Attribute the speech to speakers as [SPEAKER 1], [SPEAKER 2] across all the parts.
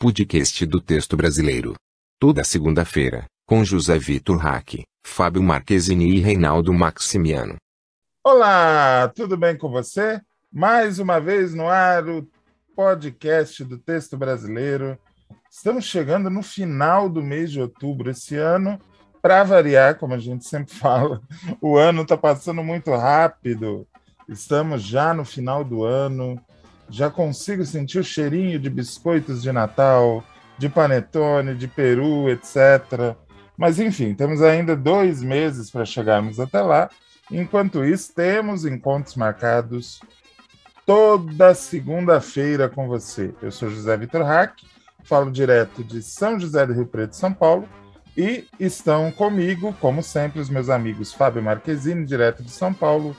[SPEAKER 1] podcast do texto brasileiro. Toda segunda-feira, com José Vitor Hack, Fábio Marquezini e Reinaldo Maximiano.
[SPEAKER 2] Olá, tudo bem com você? Mais uma vez no ar o podcast do texto brasileiro. Estamos chegando no final do mês de outubro esse ano. Para variar, como a gente sempre fala, o ano está passando muito rápido. Estamos já no final do ano já consigo sentir o cheirinho de biscoitos de Natal, de panetone, de peru, etc. Mas enfim, temos ainda dois meses para chegarmos até lá. Enquanto isso, temos encontros marcados toda segunda-feira com você. Eu sou José Vitor Hack, falo direto de São José do Rio Preto, São Paulo, e estão comigo, como sempre, os meus amigos Fábio Marquezine, direto de São Paulo,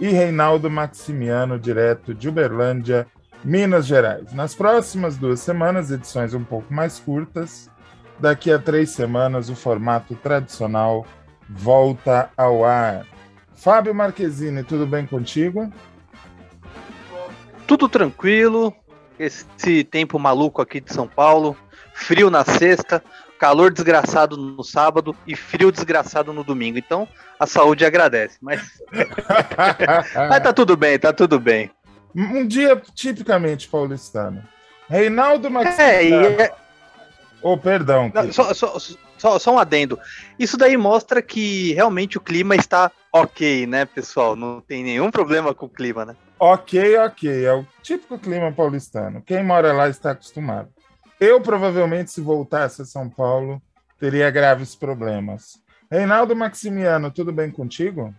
[SPEAKER 2] e Reinaldo Maximiano, direto de Uberlândia, Minas Gerais. Nas próximas duas semanas, edições um pouco mais curtas. Daqui a três semanas, o formato tradicional volta ao ar. Fábio Marquezine, tudo bem contigo?
[SPEAKER 3] Tudo tranquilo. Esse tempo maluco aqui de São Paulo, frio na sexta, calor desgraçado no sábado e frio desgraçado no domingo. Então, a saúde agradece. Mas, mas tá tudo bem, tá tudo bem.
[SPEAKER 2] Um dia tipicamente paulistano. Reinaldo Maximiliano. É, é... Oh, perdão.
[SPEAKER 3] Não, só, só, só, só, um adendo. Isso daí mostra que realmente o clima está ok, né, pessoal? Não tem nenhum problema com o clima, né?
[SPEAKER 2] Ok, ok. É o típico clima paulistano. Quem mora lá está acostumado. Eu, provavelmente, se voltasse a São Paulo, teria graves problemas. Reinaldo Maximiano, tudo bem contigo?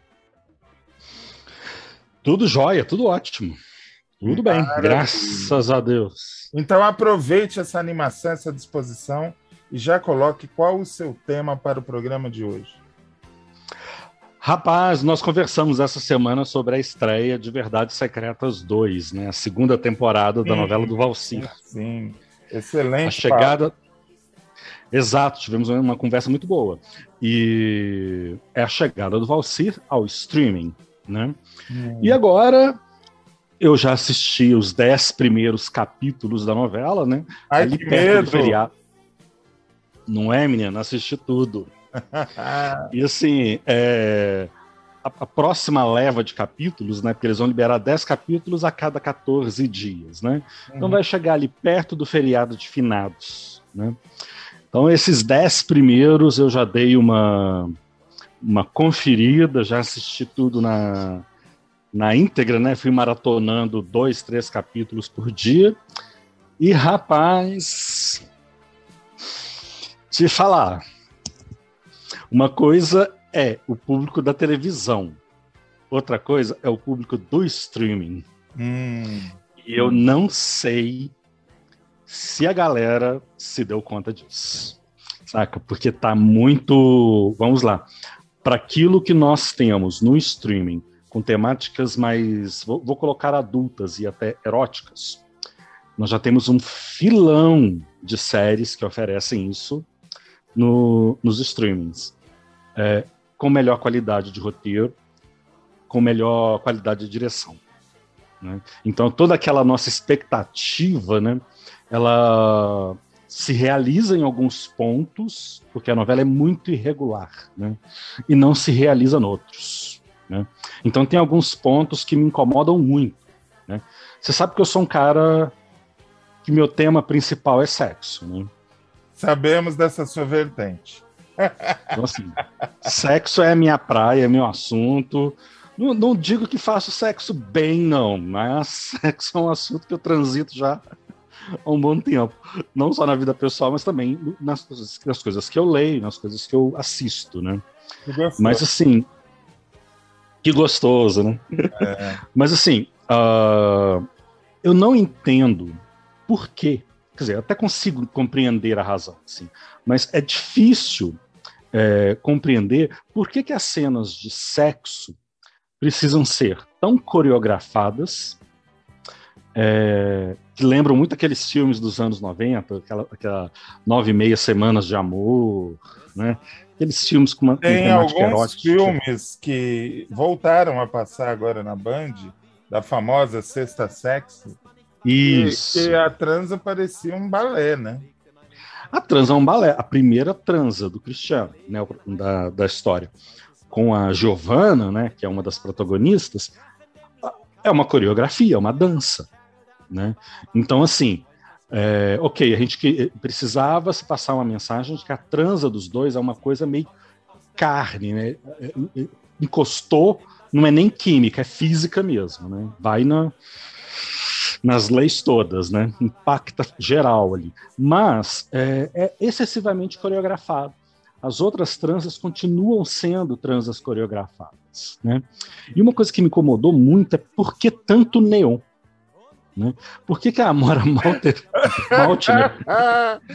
[SPEAKER 4] Tudo jóia, tudo ótimo. Tudo bem, Maravilha. graças a Deus.
[SPEAKER 2] Então aproveite essa animação, essa disposição e já coloque qual o seu tema para o programa de hoje.
[SPEAKER 4] Rapaz, nós conversamos essa semana sobre a estreia de Verdades Secretas 2, né? A segunda temporada sim, da novela do Valcir.
[SPEAKER 2] Sim, excelente.
[SPEAKER 4] A chegada. Papo. Exato, tivemos uma conversa muito boa. E é a chegada do Valcir ao streaming, né? Hum. E agora eu já assisti os dez primeiros capítulos da novela, né?
[SPEAKER 2] Ai, Ali que medo!
[SPEAKER 4] Não é, menina? Assisti tudo. e assim, é... a, a, próxima leva de capítulos, né? Porque eles vão liberar 10 capítulos a cada 14 dias, né? Então uhum. vai chegar ali perto do feriado de finados, né? Então esses 10 primeiros eu já dei uma, uma conferida, já assisti tudo na, na íntegra, né? Fui maratonando dois, três capítulos por dia. E, rapaz, te falar. Uma coisa é o público da televisão, outra coisa é o público do streaming.
[SPEAKER 2] Hum.
[SPEAKER 4] E eu não sei se a galera se deu conta disso. Saca? Porque tá muito. Vamos lá. Para aquilo que nós temos no streaming, com temáticas mais, vou, vou, colocar adultas e até eróticas. Nós já temos um filão de séries que oferecem isso no, nos streamings, é, com melhor qualidade de roteiro, com melhor qualidade de direção. Né? Então toda aquela nossa expectativa, né, ela se realiza em alguns pontos, porque a novela é muito irregular, né, e não se realiza em outros. Né? Então tem alguns pontos que me incomodam muito. Né? Você sabe que eu sou um cara que meu tema principal é sexo. Né?
[SPEAKER 2] Sabemos dessa sua vertente.
[SPEAKER 4] Então, assim, sexo é minha praia, é meu assunto. Não, não, digo que faço sexo bem, não, mas sexo é um assunto que eu transito já há um bom tempo. Não só na vida pessoal, mas também nas, nas coisas que eu leio, nas coisas que eu assisto, né? Mas assim, que gostoso, né? É. Mas assim, uh, eu não entendo por quê. Quer dizer, até consigo compreender a razão, assim, mas é difícil é, compreender por que, que as cenas de sexo precisam ser tão coreografadas, é, que lembram muito aqueles filmes dos anos 90, aquela, aquela nove e meia semanas de amor, né? aqueles filmes com uma
[SPEAKER 2] Tem alguns erótica. filmes que voltaram a passar agora na Band, da famosa Sexta Sexo,
[SPEAKER 4] Isso.
[SPEAKER 2] E, a transa parecia um balé, né?
[SPEAKER 4] A transa é um balé, a primeira transa do Cristiano, né, da, da história, com a Giovanna, né, que é uma das protagonistas, é uma coreografia, é uma dança, né? Então, assim, é, ok, a gente que, precisava se passar uma mensagem de que a transa dos dois é uma coisa meio carne, né? É, é, encostou, não é nem química, é física mesmo, né? Vai na, nas leis todas, né? Impacta geral ali. Mas é, é excessivamente coreografado. As outras transas continuam sendo transas coreografadas, né? E uma coisa que me incomodou muito é por que tanto neon? Né? Por que, que a Amora Malter, Maltner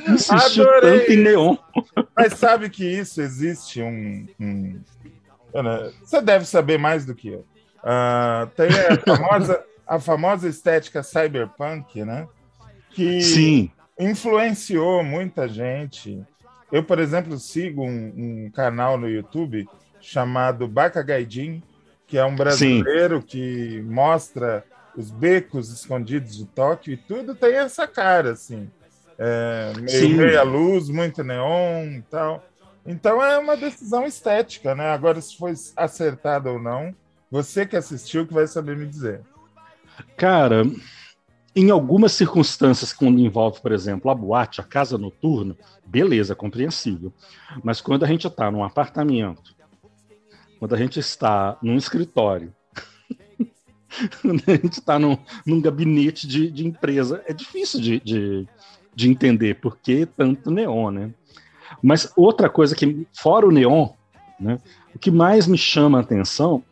[SPEAKER 4] insistiu Adorei. tanto em neon?
[SPEAKER 2] Mas sabe que isso existe um, um... Você deve saber mais do que eu. Uh, tem a famosa, a famosa estética cyberpunk, né? Que
[SPEAKER 4] Sim.
[SPEAKER 2] influenciou muita gente. Eu, por exemplo, sigo um, um canal no YouTube chamado Baca Gaidin, que é um brasileiro Sim. que mostra os becos escondidos de Tóquio e tudo tem essa cara, assim. É, meio meia luz, muito neon e tal. Então é uma decisão estética, né? Agora, se foi acertado ou não, você que assistiu que vai saber me dizer.
[SPEAKER 4] Cara, em algumas circunstâncias, quando envolve, por exemplo, a boate, a casa noturna, beleza, compreensível. Mas quando a gente está num apartamento, quando a gente está num escritório, a gente está num, num, gabinete de, de, empresa. É difícil de, de, de, entender por que tanto neon, né? Mas outra coisa que, fora o neon, né, o que mais me chama a atenção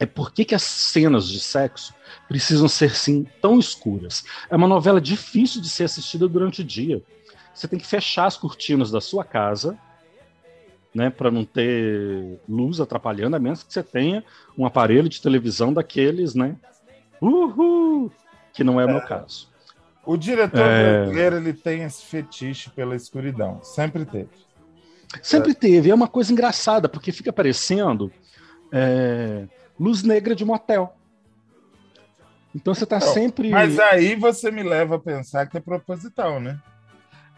[SPEAKER 4] é por que, que as cenas de sexo precisam ser, sim, tão escuras. É uma novela difícil de ser assistida durante o dia. Você tem que fechar as cortinas da sua casa né, para não ter luz atrapalhando, a menos que você tenha um aparelho de televisão daqueles, né? Uhul! Que não é, é. o meu caso.
[SPEAKER 2] O diretor é... brasileiro ele tem esse fetiche pela escuridão, sempre teve.
[SPEAKER 4] Sempre é. teve. É uma coisa engraçada, porque fica parecendo é, luz negra de motel. Então você está sempre.
[SPEAKER 2] Mas aí você me leva a pensar que é proposital, né?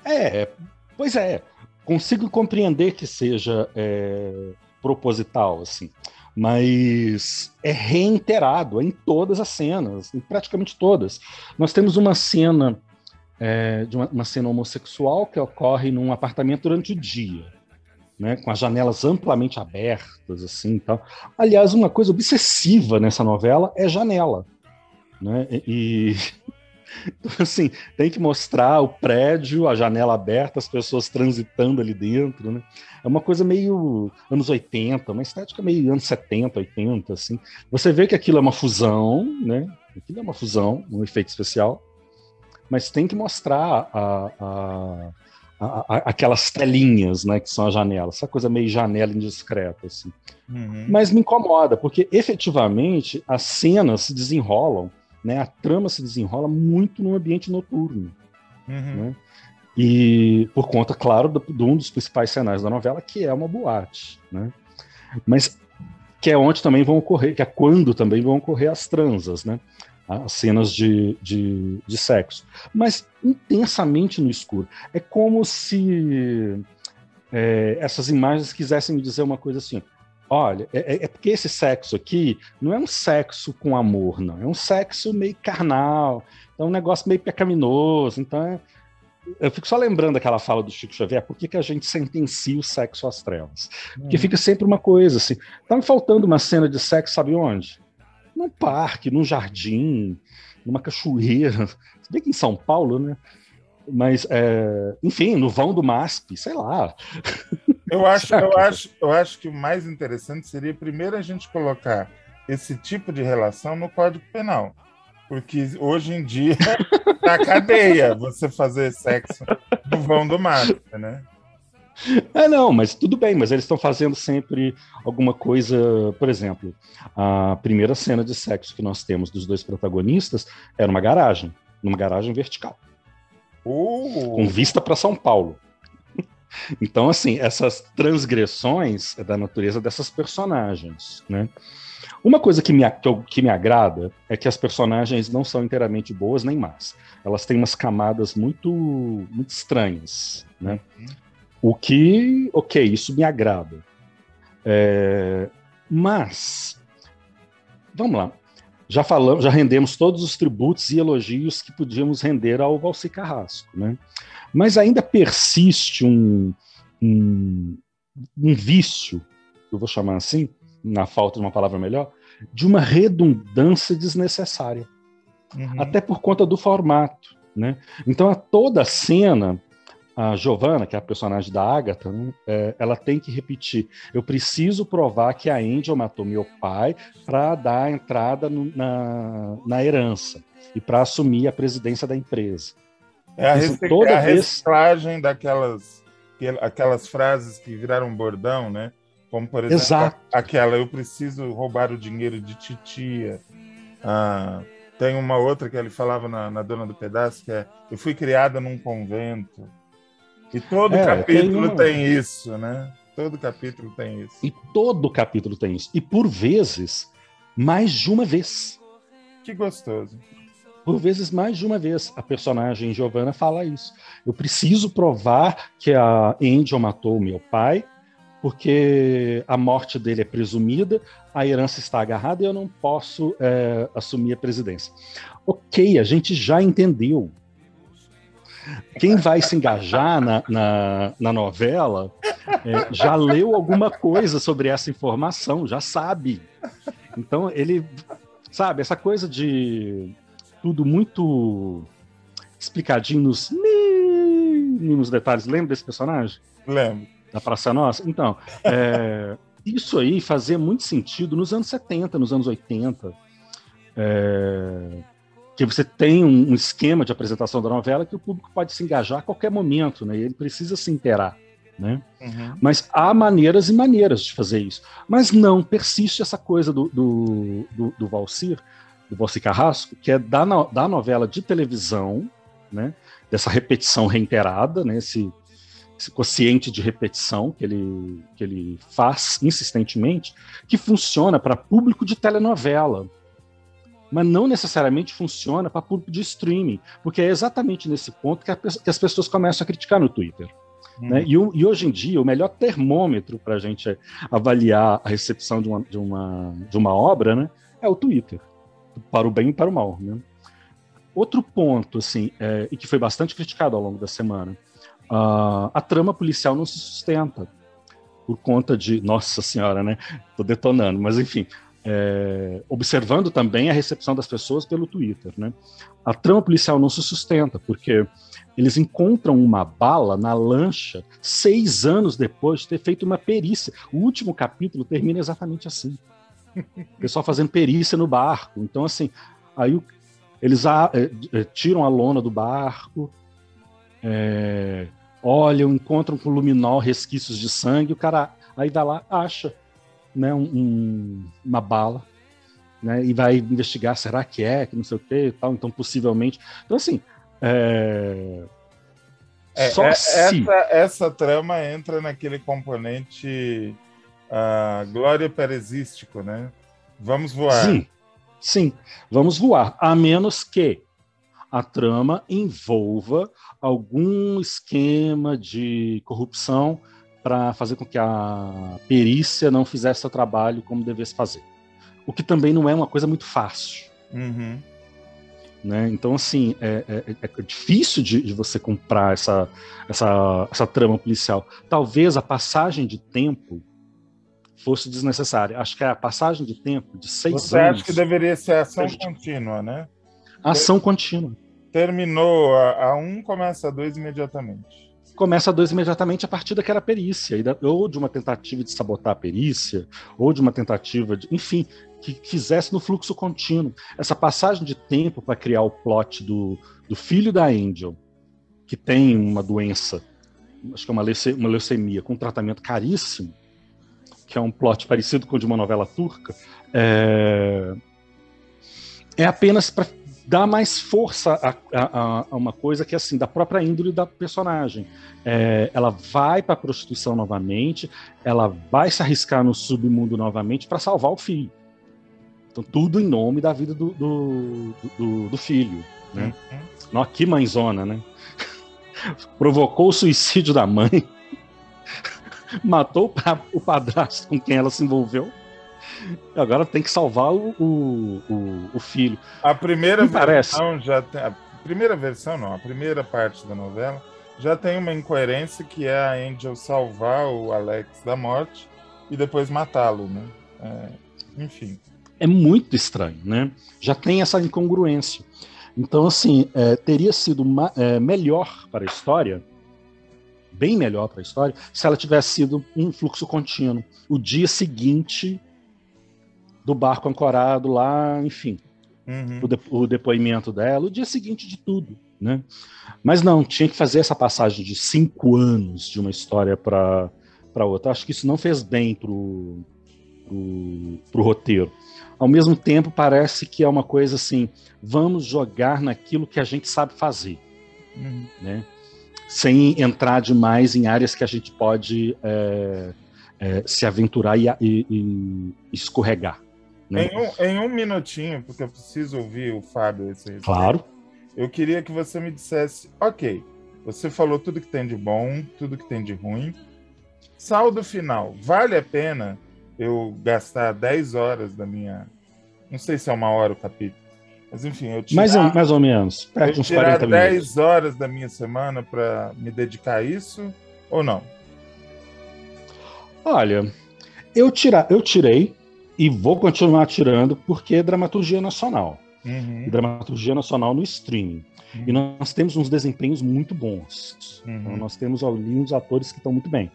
[SPEAKER 4] É, pois é consigo compreender que seja é, proposital, assim, mas é reiterado em todas as cenas, em praticamente todas. Nós temos uma cena é, de uma, uma, cena homossexual que ocorre num apartamento durante o dia, né, com as janelas amplamente abertas, assim, tal. Aliás, uma coisa obsessiva nessa novela é janela, né? E então, assim, tem que mostrar o prédio, a janela aberta, as pessoas transitando ali dentro, né? É uma coisa meio anos 80, uma estética meio anos 70, 80, assim. Você vê que aquilo é uma fusão, né? Aquilo é uma fusão, um efeito especial, mas tem que mostrar a, a, a, aquelas telinhas, né, que são as janelas, essa coisa meio janela indiscreta, assim. Uhum. Mas me incomoda, porque efetivamente as cenas se desenrolam né? A trama se desenrola muito no ambiente noturno. Uhum. Né? E por conta, claro, de um dos principais cenários da novela, que é uma boate. Né? Mas que é onde também vão ocorrer, que é quando também vão ocorrer as transas, né? As cenas de, de, de sexo. Mas intensamente no escuro. É como se é, essas imagens quisessem me dizer uma coisa assim: Olha, é, é, é, porque esse sexo aqui não é um sexo com amor, não. É um sexo meio carnal, é um negócio meio pecaminoso. Então, é, eu fico só lembrando aquela fala do Chico Xavier, por que, que a gente sentencia o sexo às trevas? Porque hum. fica sempre uma coisa assim. Tá me faltando uma cena de sexo, sabe onde? Num parque, num jardim, numa cachoeira. Se bem que em São Paulo, né? Mas, é, enfim, no vão do MASP, sei lá.
[SPEAKER 2] Eu acho, eu, acho, eu acho que o mais interessante seria primeiro a gente colocar esse tipo de relação no Código Penal. Porque hoje em dia, na cadeia, você fazer sexo no vão do MASP, né?
[SPEAKER 4] É, não, mas tudo bem, mas eles estão fazendo sempre alguma coisa. Por exemplo, a primeira cena de sexo que nós temos dos dois protagonistas era uma garagem, numa garagem vertical.
[SPEAKER 2] Uh.
[SPEAKER 4] Com vista para São Paulo. Então, assim, essas transgressões é da natureza dessas personagens, né? Uma coisa que me, que, eu, que me agrada é que as personagens não são inteiramente boas nem más. Elas têm umas camadas muito, muito estranhas, né? Uhum. O que, ok, isso me agrada. É, mas, vamos lá. Já falamos, já rendemos todos os tributos e elogios que podíamos render ao Valci Carrasco, né? Mas ainda persiste um, um, um vício, eu vou chamar assim, na falta de uma palavra melhor, de uma redundância desnecessária. Uhum. Até por conta do formato. Né? Então, a toda a cena, a Giovanna, que é a personagem da Agatha, né, é, ela tem que repetir: eu preciso provar que a Angel matou meu pai para dar entrada no, na, na herança e para assumir a presidência da empresa.
[SPEAKER 2] É a, toda é a vez... reciclagem daquelas aquelas frases que viraram bordão, né? Como, por exemplo, Exato. aquela eu preciso roubar o dinheiro de titia. Ah, tem uma outra que ele falava na, na Dona do Pedaço, que é eu fui criada num convento. E todo é, capítulo tem, uma... tem isso, né? Todo capítulo tem isso.
[SPEAKER 4] E todo capítulo tem isso. E por vezes, mais de uma vez.
[SPEAKER 2] Que gostoso.
[SPEAKER 4] Por vezes, mais de uma vez, a personagem Giovanna fala isso. Eu preciso provar que a Angel matou meu pai, porque a morte dele é presumida, a herança está agarrada e eu não posso é, assumir a presidência. Ok, a gente já entendeu. Quem vai se engajar na, na, na novela é, já leu alguma coisa sobre essa informação, já sabe. Então, ele, sabe, essa coisa de tudo muito explicadinho nos mínimos detalhes. Lembra desse personagem?
[SPEAKER 2] Lembro
[SPEAKER 4] da Praça Nossa? Então, é, isso aí fazia muito sentido nos anos 70, nos anos 80. É, que você tem um, esquema de apresentação da novela que o público pode se engajar a qualquer momento, né? E ele precisa se inteirar. Né? Uhum. Mas há maneiras e maneiras de fazer isso. Mas não, persiste essa coisa do, do, do, do Valcir, do Valcir Carrasco, que é da, da novela de televisão, né? dessa repetição reiterada, né? esse, esse quociente de repetição que ele, que ele faz insistentemente, que funciona para público de telenovela, mas não necessariamente funciona para público de streaming, porque é exatamente nesse ponto que, a, que as pessoas começam a criticar no Twitter. Hum. Né? E, e, hoje em dia, o melhor termômetro para a gente avaliar a recepção de uma, de uma, de uma obra né, é o Twitter, para o bem e para o mal. Né? Outro ponto, assim, é, e que foi bastante criticado ao longo da semana, uh, a trama policial não se sustenta por conta de. Nossa Senhora, né? Tô detonando, mas enfim. É, observando também a recepção das pessoas pelo Twitter, né? A trama policial não se sustenta, porque eles encontram uma bala na lancha seis anos depois de ter feito uma perícia. O último capítulo termina exatamente assim. O pessoal fazendo perícia no barco. Então, assim, aí eles a, é, é, tiram a lona do barco, é, olham, encontram com luminol resquícios de sangue, o cara aí vai lá, acha né, um, uma bala, né, e vai investigar, será que é, que não sei o que e tal, então possivelmente. Então, assim, é...
[SPEAKER 2] É, Só é, se... essa, essa trama entra naquele componente uh, glória perezístico, né? Vamos voar.
[SPEAKER 4] Sim, sim, vamos voar, a menos que a trama envolva algum esquema de corrupção para fazer com que a perícia não fizesse o trabalho como devesse fazer. O que também não é uma coisa muito fácil.
[SPEAKER 2] Uhum.
[SPEAKER 4] Né? Então, assim, é, é, é difícil de, de, você comprar essa, essa, essa trama policial. Talvez a passagem de tempo fosse desnecessária. Acho que a passagem de tempo de seis
[SPEAKER 2] você
[SPEAKER 4] anos.
[SPEAKER 2] Você acha que deveria ser ação contínua, né?
[SPEAKER 4] Ação contínua.
[SPEAKER 2] Terminou a, a um, começa a dois imediatamente.
[SPEAKER 4] Começa dois imediatamente a partir daquela perícia, ou de uma tentativa de sabotar a perícia, ou de uma tentativa de. Enfim, que fizesse no fluxo contínuo. Essa passagem de tempo para criar o plot do, do filho da Angel, que tem uma doença, acho que é uma leucemia, com um tratamento caríssimo, que é um plot parecido com o de uma novela turca, é, é apenas para dá mais força a, a, a, uma coisa que é assim, da própria índole da personagem. É, ela vai para a prostituição novamente, ela vai se arriscar no submundo novamente para salvar o filho. Então, tudo em nome da vida do, do, do, do filho. Né? Uhum. Não, que mãezona, né? Provocou o suicídio da mãe, matou o padrasto com quem ela se envolveu, agora tem que salvar o, o, o, filho.
[SPEAKER 2] A primeira versão já tem. A primeira versão, não, a primeira parte da novela já tem uma incoerência que é a Angel salvar o Alex da morte e depois matá-lo, né? É, enfim.
[SPEAKER 4] É muito estranho, né? Já tem essa incongruência. Então, assim, é, teria sido é, melhor para a história, bem melhor para a história, se ela tivesse sido um fluxo contínuo. O dia seguinte do barco ancorado lá, enfim, uhum. o, de, o, depoimento dela, o dia seguinte de tudo, né? Mas não, tinha que fazer essa passagem de cinco anos de uma história para outra. Acho que isso não fez bem pro, pro, pro roteiro. Ao mesmo tempo, parece que é uma coisa assim: vamos jogar naquilo que a gente sabe fazer, uhum. né? Sem entrar demais em áreas que a gente pode é, é, se aventurar e, e, e escorregar.
[SPEAKER 2] Né? Em, um, em, um, minutinho, porque eu preciso ouvir o Fábio esse
[SPEAKER 4] Claro.
[SPEAKER 2] Eu queria que você me dissesse, ok, você falou tudo que tem de bom, tudo que tem de ruim. Saldo final, vale a pena eu gastar 10 horas da minha. Não sei se é uma hora o capítulo. Mas enfim, eu tirar,
[SPEAKER 4] mais, mais ou menos.
[SPEAKER 2] Perto eu tirar 10 minutos. horas da minha semana para me dedicar a isso ou não?
[SPEAKER 4] Olha, eu, tira, eu tirei e vou continuar tirando porque é dramaturgia nacional. Uhum. Dramaturgia nacional no streaming. Uhum. E nós temos uns desempenhos muito bons. Uhum. Então, nós temos ali uns atores que estão muito bem.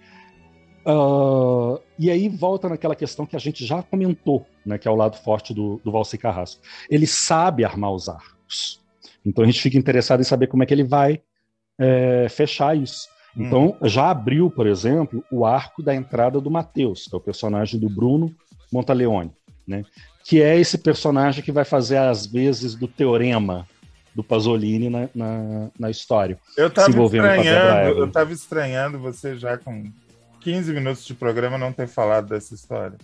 [SPEAKER 4] Uh, e aí volta naquela questão que a gente já comentou, né, que é o lado forte do, do Valci Carrasco. Ele sabe armar os arcos. Então a gente fica interessado em saber como é que ele vai é, fechar isso. Então, uhum. já abriu, por exemplo, o arco da entrada do Matheus, que é o personagem do Bruno Montaleone, né? que é esse personagem que vai fazer as vezes do teorema do Pasolini na, na, na história.
[SPEAKER 2] Eu estava estranhando, eu estava estranhando você já com 15 minutos de programa não ter falado dessa história.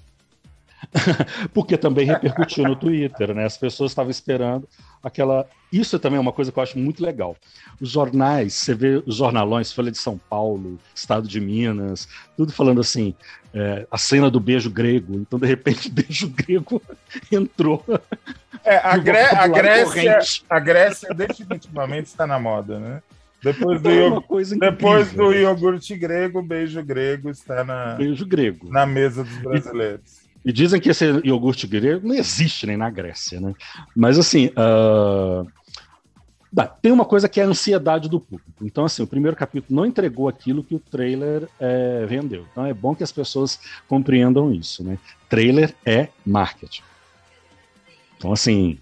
[SPEAKER 4] Porque também repercutiu no Twitter, né? As pessoas estavam esperando aquela. Isso também é uma coisa que eu acho muito legal. Os jornais, você vê os jornalões, Folha de São Paulo, Estado de Minas, tudo falando assim, é, a cena do beijo grego. Então, de repente, beijo grego entrou.
[SPEAKER 2] É, a, Gré a, Grécia, a Grécia definitivamente está na moda, né? Depois do, é depois do iogurte grego, beijo grego está na,
[SPEAKER 4] beijo grego.
[SPEAKER 2] na mesa dos brasileiros.
[SPEAKER 4] E dizem que esse iogurte grego não existe nem na Grécia, né? Mas assim, uh... tem uma coisa que é a ansiedade do público. Então, assim, o primeiro capítulo não entregou aquilo que o trailer é, vendeu. Então é bom que as pessoas compreendam isso, né? Trailer é marketing. Então, assim,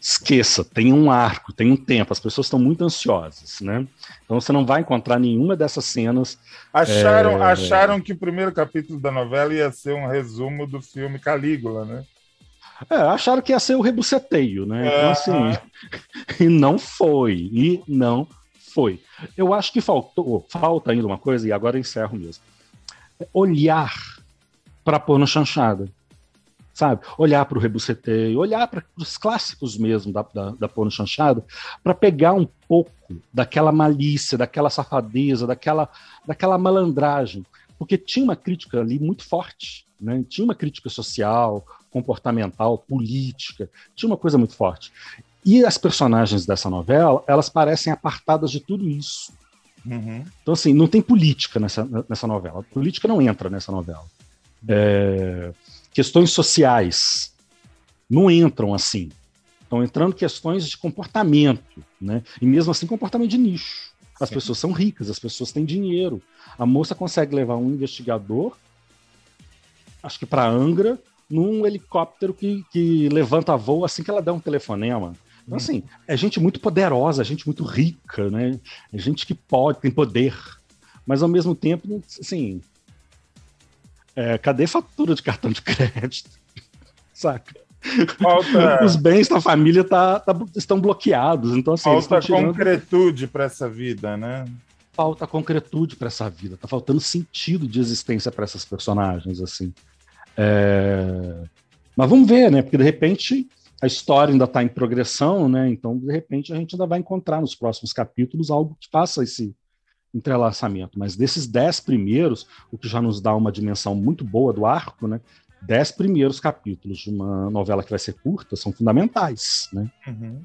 [SPEAKER 4] esqueça, tem um arco, tem um tempo, as pessoas estão muito ansiosas, né? Então você não vai encontrar nenhuma dessas cenas.
[SPEAKER 2] Acharam, é... acharam que o primeiro capítulo da novela ia ser um resumo do filme Calígula, né?
[SPEAKER 4] É, acharam que ia ser o rebuceteio, né? Então, assim, e não foi, e não foi. Eu acho que faltou, falta ainda uma coisa, e agora encerro mesmo. Olhar para pôr no chanchada sabe? Olhar para o rebuceteio, olhar para os clássicos mesmo da, da, da porno chanchada, para pegar um pouco daquela malícia, daquela safadeza, daquela, daquela malandragem. Porque tinha uma crítica ali muito forte, né? tinha uma crítica social, comportamental, política, tinha uma coisa muito forte. E as personagens dessa novela, elas parecem apartadas de tudo isso. Uhum. Então, assim, não tem política nessa, nessa novela. A política não entra nessa novela. É, questões sociais não entram assim. Estão entrando questões de comportamento, né? E mesmo assim, comportamento de nicho. As Sim. pessoas são ricas, as pessoas têm dinheiro. A moça consegue levar um investigador, acho que para Angra, num helicóptero que, que levanta voo assim que ela dá um telefonema. Então, hum. assim, é gente muito poderosa, é gente muito rica, né? É gente que pode, tem poder. Mas, ao mesmo tempo, assim, é, cadê fatura de cartão de crédito? Saca? Falta... Os bens da família tá, tá, estão bloqueados. Então, assim,
[SPEAKER 2] Falta tirando... concretude para essa vida, né?
[SPEAKER 4] Falta concretude para essa vida. Tá faltando sentido de existência para essas personagens, assim. É... Mas vamos ver, né? Porque de repente a história ainda está em progressão, né? Então, de repente, a gente ainda vai encontrar nos próximos capítulos algo que faça esse entrelaçamento. Mas desses dez primeiros, o que já nos dá uma dimensão muito boa do arco, né? Dez primeiros capítulos de uma novela que vai ser curta são fundamentais, né? Uhum.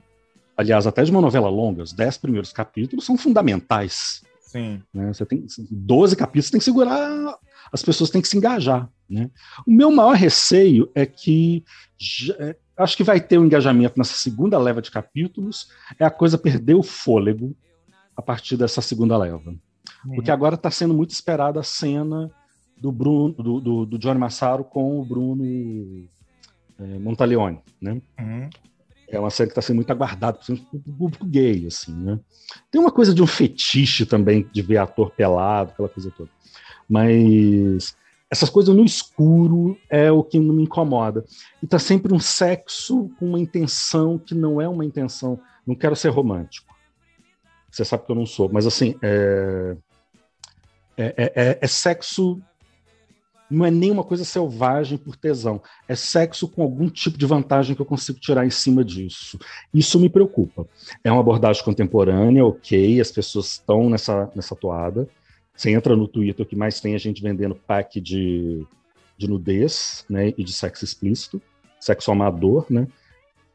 [SPEAKER 4] Aliás, até de uma novela longa, os dez primeiros capítulos são fundamentais.
[SPEAKER 2] Sim.
[SPEAKER 4] Né? Você tem 12 capítulos, tem que segurar, as pessoas têm que se engajar. Né? O meu maior receio é que é, acho que vai ter um engajamento nessa segunda leva de capítulos, é a coisa perder o fôlego a partir dessa segunda leva. Uhum. Porque agora está sendo muito esperada a cena do Bruno, do, do, do Johnny Massaro com o Bruno é, Montaleone, né? Uhum. É uma cena que está sendo muito aguardada, principalmente o público gay, assim, né? Tem uma coisa de um fetiche também de ver ator pelado, aquela coisa toda. Mas essas coisas no escuro é o que não me incomoda. E tá sempre um sexo com uma intenção que não é uma intenção. Não quero ser romântico. Você sabe que eu não sou, mas assim, é, é, é, é, é sexo não é nenhuma coisa selvagem por tesão. É sexo com algum tipo de vantagem que eu consigo tirar em cima disso. Isso me preocupa. É uma abordagem contemporânea, ok, as pessoas estão nessa, nessa toada. Você entra no Twitter, o que mais tem a gente vendendo pack de, de nudez né, e de sexo explícito, sexo amador, né?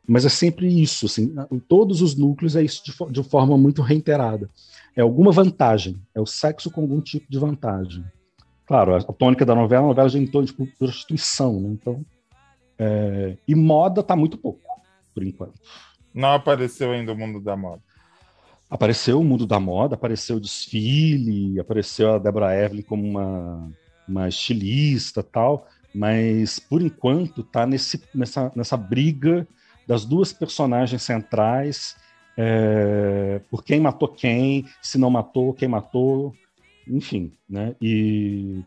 [SPEAKER 4] Mas é sempre isso, assim, em todos os núcleos é isso de, de forma muito reiterada. É alguma vantagem, é o sexo com algum tipo de vantagem. Claro, a tônica da novela, a novela já em torno de prostituição, né? Então, é... e moda tá muito pouco, por enquanto.
[SPEAKER 2] Não apareceu ainda o mundo da moda.
[SPEAKER 4] Apareceu o mundo da moda, apareceu o desfile, apareceu a Deborah Evelyn como uma, uma estilista tal, mas por enquanto tá nesse, nessa, nessa briga das duas personagens centrais é, por quem matou quem, se não matou, quem matou, enfim, né? E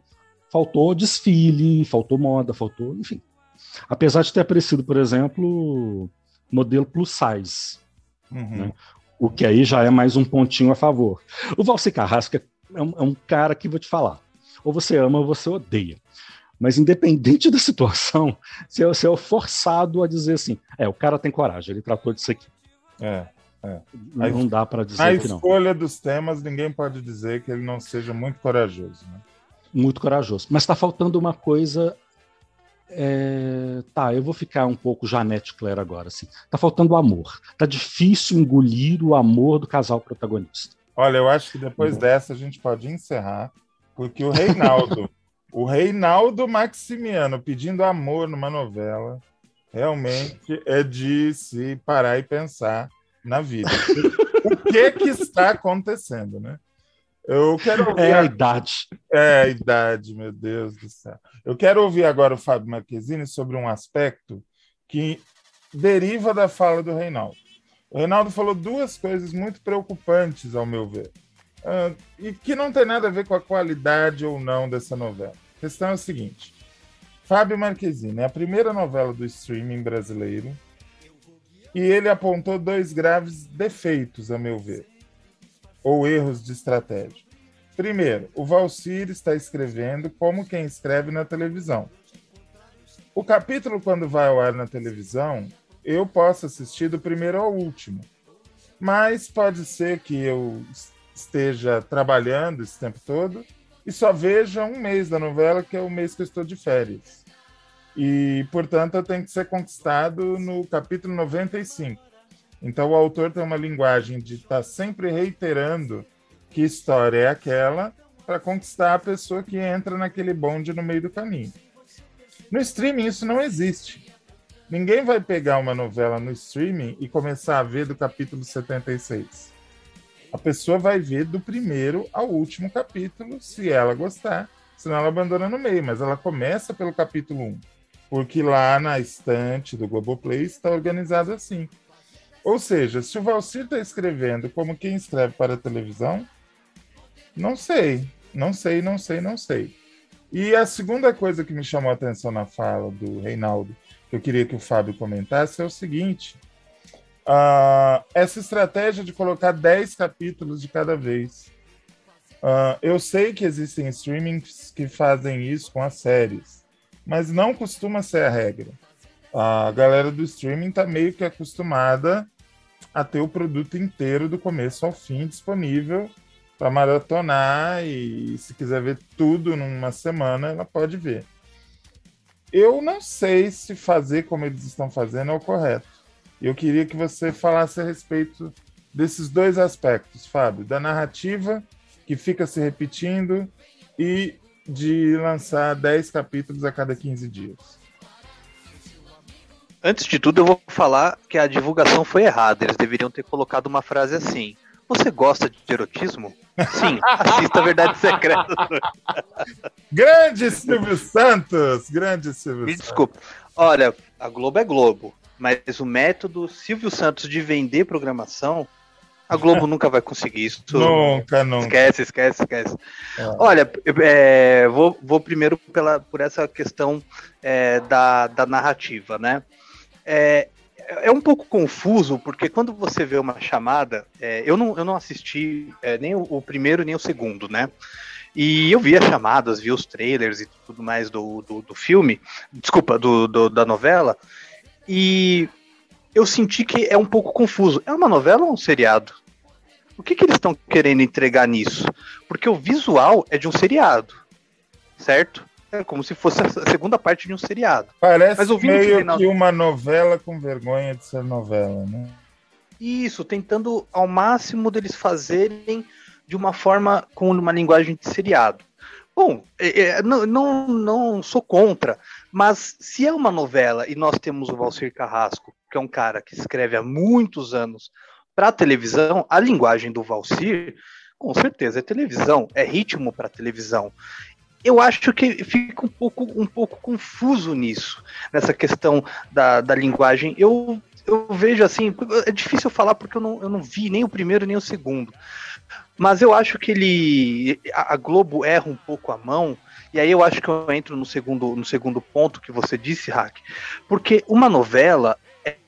[SPEAKER 4] faltou desfile, faltou moda, faltou, enfim. Apesar de ter aparecido, por exemplo, modelo plus size, uhum. né? o que aí já é mais um pontinho a favor. O Valci Carrasco é um, é um cara que vou te falar, ou você ama ou você odeia. Mas independente da situação, você, você é forçado a dizer assim, é, o cara tem coragem, ele tratou disso aqui.
[SPEAKER 2] É. É.
[SPEAKER 4] Não dá para dizer
[SPEAKER 2] a
[SPEAKER 4] que não.
[SPEAKER 2] A escolha dos temas, ninguém pode dizer que ele não seja muito corajoso. Né?
[SPEAKER 4] Muito corajoso. Mas está faltando uma coisa. É... Tá, eu vou ficar um pouco Janete Claire agora. Assim. Tá faltando amor. Tá difícil engolir o amor do casal protagonista.
[SPEAKER 2] Olha, eu acho que depois uhum. dessa a gente pode encerrar, porque o Reinaldo, o Reinaldo Maximiano pedindo amor numa novela, realmente é de se parar e pensar na vida. o que que está acontecendo, né? Eu quero
[SPEAKER 4] ouvir é a, idade.
[SPEAKER 2] É a idade, meu Deus do céu. Eu quero ouvir agora o Fábio Marquezine sobre um aspecto que deriva da fala do Reinaldo. O Reinaldo falou duas coisas muito preocupantes, ao meu ver, uh, e que não tem nada a ver com a qualidade ou não dessa novela. A questão é o seguinte: Fábio Marquezine é a primeira novela do streaming brasileiro e ele apontou dois graves defeitos, a meu ver, ou erros de estratégia. Primeiro, o Valcir está escrevendo como quem escreve na televisão. O capítulo, quando vai ao ar na televisão, eu posso assistir do primeiro ao último. Mas pode ser que eu esteja trabalhando esse tempo todo e só veja um mês da novela, que é o mês que eu estou de férias. E, portanto, eu tenho que ser conquistado no capítulo 95. Então, o autor tem uma linguagem de estar tá sempre reiterando que história é aquela para conquistar a pessoa que entra naquele bonde no meio do caminho. No streaming, isso não existe. Ninguém vai pegar uma novela no streaming e começar a ver do capítulo 76. A pessoa vai ver do primeiro ao último capítulo, se ela gostar, senão ela abandona no meio, mas ela começa pelo capítulo 1 porque lá na estante do Globoplay está organizado assim. Ou seja, se o Valcir está escrevendo como quem escreve para a televisão, não sei, não sei, não sei, não sei. E a segunda coisa que me chamou a atenção na fala do Reinaldo, que eu queria que o Fábio comentasse, é o seguinte: uh, essa estratégia de colocar 10 capítulos de cada vez. Uh, eu sei que existem streamings que fazem isso com as séries mas não costuma ser a regra. A galera do streaming tá meio que acostumada a ter o produto inteiro do começo ao fim disponível para maratonar e se quiser ver tudo numa semana, ela pode ver. Eu não sei se fazer como eles estão fazendo é o correto. Eu queria que você falasse a respeito desses dois aspectos, Fábio, da narrativa que fica se repetindo e de lançar 10 capítulos a cada 15 dias.
[SPEAKER 3] Antes de tudo, eu vou falar que a divulgação foi errada. Eles deveriam ter colocado uma frase assim: Você gosta de erotismo? Sim, assista a Verdade Secreta.
[SPEAKER 2] grande Silvio Santos! Grande Silvio
[SPEAKER 3] Me desculpa. Olha, a Globo é Globo, mas o método Silvio Santos de vender programação a Globo nunca vai conseguir isso.
[SPEAKER 2] Nunca, nunca.
[SPEAKER 3] Esquece, esquece, esquece. É. Olha, é, vou, vou primeiro pela, por essa questão é, da, da narrativa, né? É, é um pouco confuso, porque quando você vê uma chamada, é, eu, não, eu não assisti é, nem o, o, primeiro nem o segundo, né? E eu vi as chamadas, vi os trailers e tudo mais do, do, do filme, desculpa, do, do, da novela, e eu senti que é um pouco confuso. É uma novela ou um seriado? O que, que eles estão querendo entregar nisso? Porque o visual é de um seriado, certo? É como se fosse a segunda parte de um seriado.
[SPEAKER 2] Parece Mas ouvindo meio que, uma novela com vergonha de ser novela, né?
[SPEAKER 3] Isso, tentando ao máximo deles fazerem de uma forma com uma linguagem de seriado. Bom, é, é, não, não, não sou contra, mas se é uma novela e nós temos o Valcir Carrasco, que é um cara que escreve há muitos anos para televisão, a linguagem do Valcir, com certeza é televisão, é ritmo para televisão. Eu acho que fica um pouco, um pouco confuso nisso, nessa questão da, da linguagem. Eu, eu vejo assim, é difícil falar porque eu não, eu não vi nem o primeiro nem o segundo. Mas eu acho que ele. A Globo erra um pouco a mão. E aí eu acho que eu entro no segundo, no segundo ponto que você disse, Hack. Porque uma novela,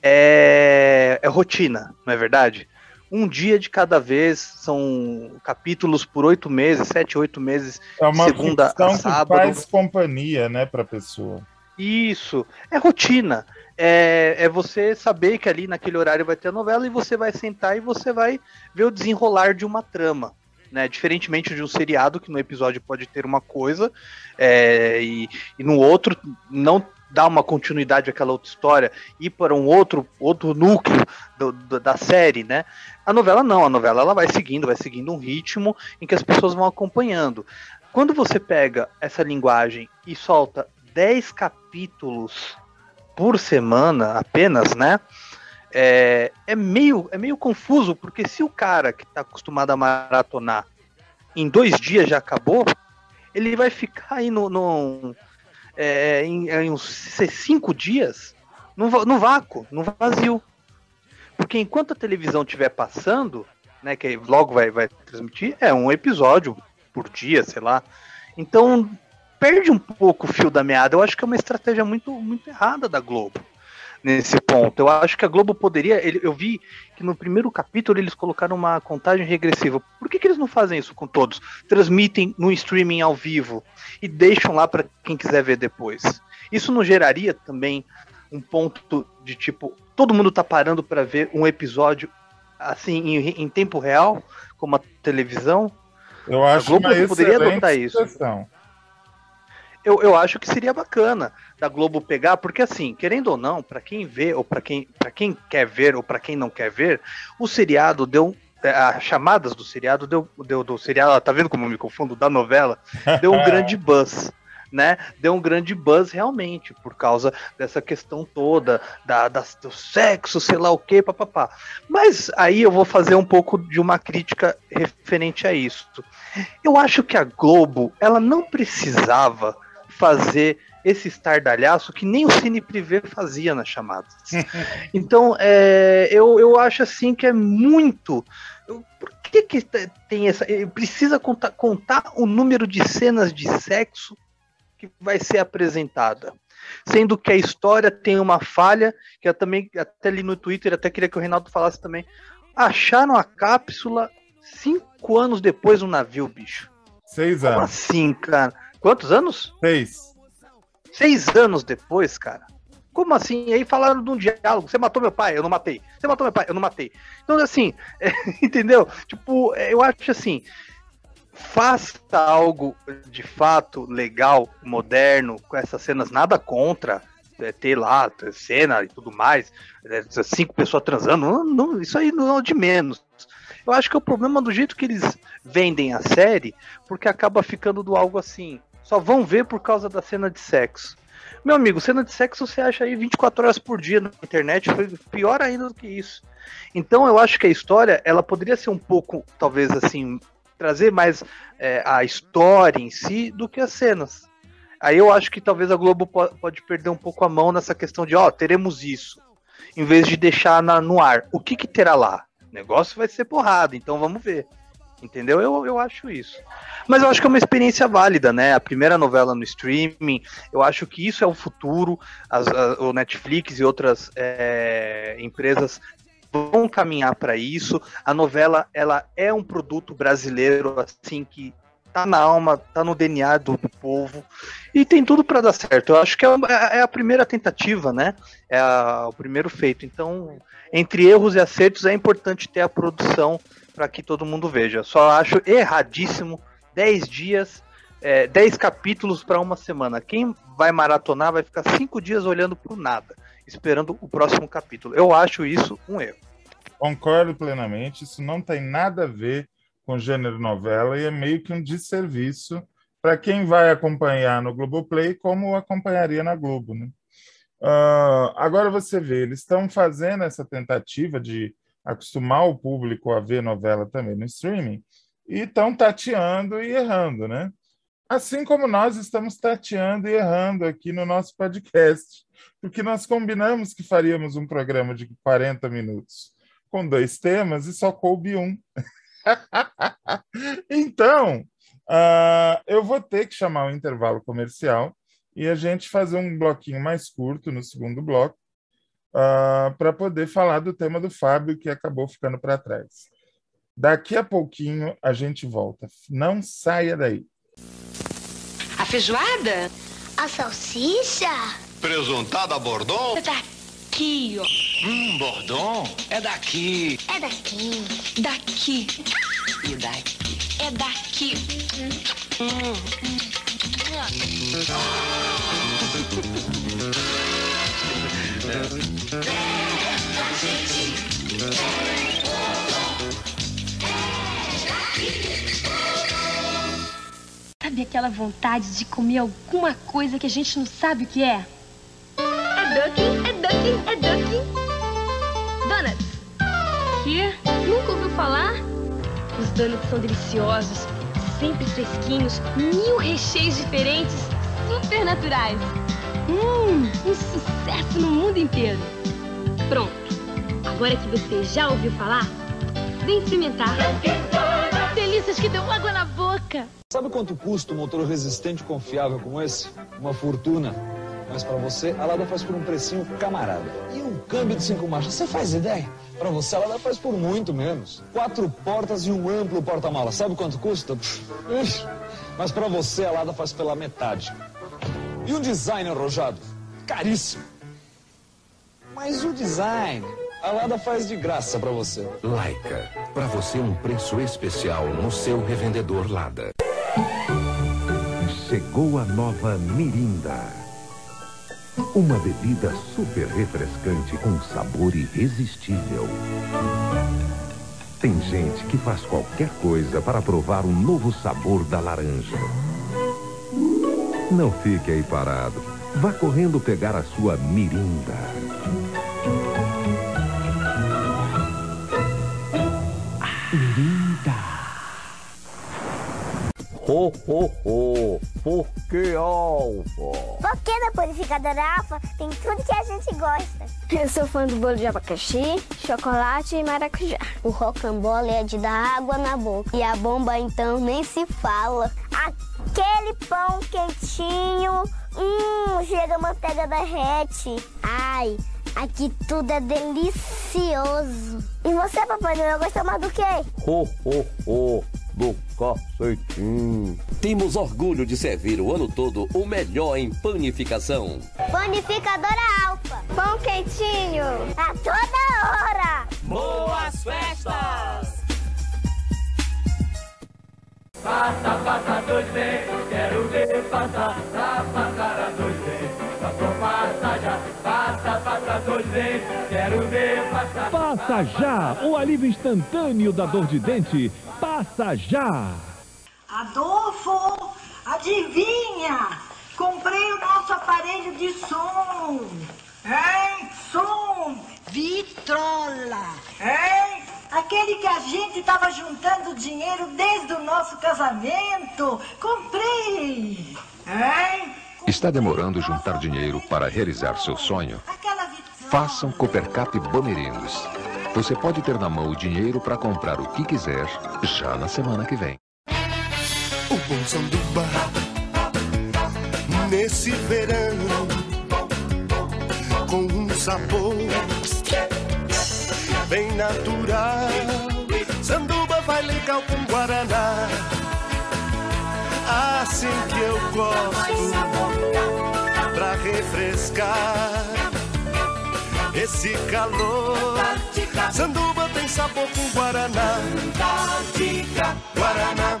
[SPEAKER 3] é, é rotina, não é verdade? Um dia de cada vez, são capítulos por oito meses, sete, oito meses,
[SPEAKER 2] é uma segunda a sábado. Que faz companhia, né, para pessoa.
[SPEAKER 3] Isso, é rotina. É, é você saber que ali naquele horário vai ter a novela e você vai sentar e você vai ver o desenrolar de uma trama. Né, diferentemente de um seriado que no episódio pode ter uma coisa é, e, e, no outro não dar uma continuidade àquela outra história, ir para um outro, outro núcleo do, do, da série, né? A novela não, a novela ela vai seguindo, vai seguindo um ritmo em que as pessoas vão acompanhando. Quando você pega essa linguagem e solta 10 capítulos por semana apenas, né? É, é, meio, é meio confuso, porque se o cara que está acostumado a maratonar em dois dias já acabou, ele vai ficar aí no, no, é, em, em, uns cinco dias no, no vácuo, no vazio. Porque enquanto a televisão estiver passando, né, que logo vai, vai transmitir, é um episódio por dia, sei lá. Então perde um pouco o fio da meada. Eu acho que é uma estratégia muito, muito errada da Globo nesse ponto. Eu acho que a Globo poderia. Eu vi que no primeiro capítulo eles colocaram uma contagem regressiva. Por que, que eles não fazem isso com todos? Transmitem no streaming ao vivo e deixam lá para quem quiser ver depois. Isso não geraria também um ponto de tipo todo mundo tá parando para ver um episódio assim em, em, tempo real, como a televisão?
[SPEAKER 2] Eu acho a Globo poderia adotar isso. Questão
[SPEAKER 3] eu, eu acho que seria bacana da Globo pegar, porque assim, querendo ou não, para quem vê, ou para quem, quem quer ver, ou para quem não quer ver, o seriado deu. É, as chamadas do seriado deu, deu do seriado, tá vendo como eu me confundo? Da novela, deu um grande buzz. Né, deu um grande buzz realmente, por causa dessa questão toda, da, da, do sexo, sei lá o que, papapá. Mas aí eu vou fazer um pouco de uma crítica referente a isso. Eu acho que a Globo, ela não precisava fazer esse estardalhaço que nem o Cine Privé fazia nas chamadas. então, é, eu, eu acho assim que é muito. Por que, que tem essa. Precisa contar, contar o número de cenas de sexo que vai ser apresentada. Sendo que a história tem uma falha, que eu também, até ali no Twitter, até queria que o Reinaldo falasse também. Acharam a cápsula cinco anos depois no navio, bicho.
[SPEAKER 2] Seis anos. Como
[SPEAKER 3] assim, cara? Quantos anos?
[SPEAKER 2] Seis.
[SPEAKER 3] Seis anos depois, cara. Como assim? E aí falaram de um diálogo. Você matou meu pai? Eu não matei. Você matou meu pai? Eu não matei. Então, assim, é, entendeu? Tipo, é, eu acho assim. Faça algo de fato legal, moderno, com essas cenas, nada contra é, ter lá cena e tudo mais, é, cinco pessoas transando, não, não, isso aí não é de menos. Eu acho que é o problema do jeito que eles vendem a série, porque acaba ficando do algo assim. Só vão ver por causa da cena de sexo. Meu amigo, cena de sexo você acha aí 24 horas por dia na internet, foi pior ainda do que isso. Então eu acho que a história, ela poderia ser um pouco, talvez assim, trazer mais é, a história em si do que as cenas. Aí eu acho que talvez a Globo pode perder um pouco a mão nessa questão de, ó, teremos isso, em vez de deixar na, no ar. O que que terá lá? O negócio vai ser porrada, então vamos ver. Entendeu? Eu, eu acho isso. Mas eu acho que é uma experiência válida, né? A primeira novela no streaming, eu acho que isso é o futuro. As, a, o Netflix e outras é, empresas vão caminhar para isso. A novela, ela é um produto brasileiro, assim, que tá na alma, tá no DNA do, do povo e tem tudo para dar certo. Eu acho que é, é, é, a primeira tentativa, né? É a, o primeiro feito. Então, entre erros e acertos, é importante ter a produção para que todo mundo veja. Só acho erradíssimo 10 dias, é, 10 capítulos para uma semana. Quem vai maratonar vai ficar 5 dias olhando para nada, esperando o próximo capítulo. Eu acho isso um erro.
[SPEAKER 2] Concordo plenamente. Isso não tem nada a ver com gênero novela e é meio que um desserviço para quem vai acompanhar no Globoplay, como acompanharia na Globo. Né? Uh, agora você vê, eles estão fazendo essa tentativa de acostumar o público a ver novela também no streaming e estão tateando e errando, né? Assim como nós estamos tateando e errando aqui no nosso podcast, porque nós combinamos que faríamos um programa de 40 minutos com dois temas e só coube um. então, uh, eu vou ter que chamar um intervalo comercial e a gente fazer um bloquinho mais curto no segundo bloco uh, ah, para poder falar do tema do Fábio, que acabou ficando para trás. Daqui a pouquinho a gente volta. Não saia daí.
[SPEAKER 5] A feijoada?
[SPEAKER 6] A salsicha?
[SPEAKER 5] Presuntada bordon?
[SPEAKER 6] É daqui, ó.
[SPEAKER 5] Hum, bordon? É daqui.
[SPEAKER 6] É daqui.
[SPEAKER 5] Daqui. E daqui.
[SPEAKER 6] É daqui. Hum. Hum.
[SPEAKER 7] Sabe aquela vontade de comer alguma coisa que a gente não sabe o que é?
[SPEAKER 8] É duck, é duck, é duck. Donuts.
[SPEAKER 7] Que?
[SPEAKER 8] Nunca ouviu falar?
[SPEAKER 7] Os donuts são deliciosos, sempre fresquinhos, mil recheios diferentes, super naturais. Hum, um sucesso no mundo inteiro. Pronto. Agora que você já ouviu falar, vem experimentar. Delícias que dão água na boca.
[SPEAKER 9] Sabe quanto custa um motor resistente e confiável como esse? Uma fortuna. Mas para você, a Lada faz por um precinho camarada. E um câmbio de cinco marchas, você faz ideia? Para você, a Lada faz por muito menos. Quatro portas e um amplo porta-mala. Sabe quanto custa? Mas para você, a Lada faz pela metade. E um design arrojado? Caríssimo. Mas o design, a Lada faz de graça para você.
[SPEAKER 10] Laica, para você um preço especial no seu revendedor Lada. Chegou a nova Mirinda. Uma bebida super refrescante com sabor irresistível. Tem gente que faz qualquer coisa para provar o novo sabor da laranja. Não fique aí parado. Vá correndo pegar a sua mirinda.
[SPEAKER 11] Mirinda. Ho, ho, ho. Por que alfa?
[SPEAKER 6] Porque na purificadora alfa tem tudo que a gente gosta.
[SPEAKER 12] Eu sou fã do bolo de abacaxi, chocolate e maracujá.
[SPEAKER 6] O rocambole é de dar água na boca. E a bomba então nem se fala. Aquele pão quentinho, hum, chega a manteiga derrete. Ai, aqui tudo é delicioso. E você, Papai Noel, gosta mais do quê?
[SPEAKER 11] Ho, ho, ho. do cacetinho.
[SPEAKER 10] Temos orgulho de servir o ano todo o melhor em panificação.
[SPEAKER 6] Panificadora Alfa. Pão quentinho. A toda hora.
[SPEAKER 13] Boas festas! Passa, passa dois bem, quero ver passar, pra passar a dois já, passa, dois quero ver passar.
[SPEAKER 14] Passa já, o alívio instantâneo da dor de dente, passa já.
[SPEAKER 15] Adolfo, adivinha? Comprei o nosso aparelho de som. Hein? Som Vitrola. Hein? Aquele que a gente estava juntando dinheiro desde o nosso casamento. Comprei. Hein?
[SPEAKER 16] Está demorando juntar dinheiro para realizar seu sonho? Faça um Coopercap Bamerindos. Você pode ter na mão o dinheiro para comprar o que quiser já na semana que vem.
[SPEAKER 17] O bom sanduba nesse verão com um sabor bem natural. Sanduba vai legal com guaraná. Assim que eu gosto pra refrescar esse calor. Sanduba tem sabor com guaraná. Guaraná.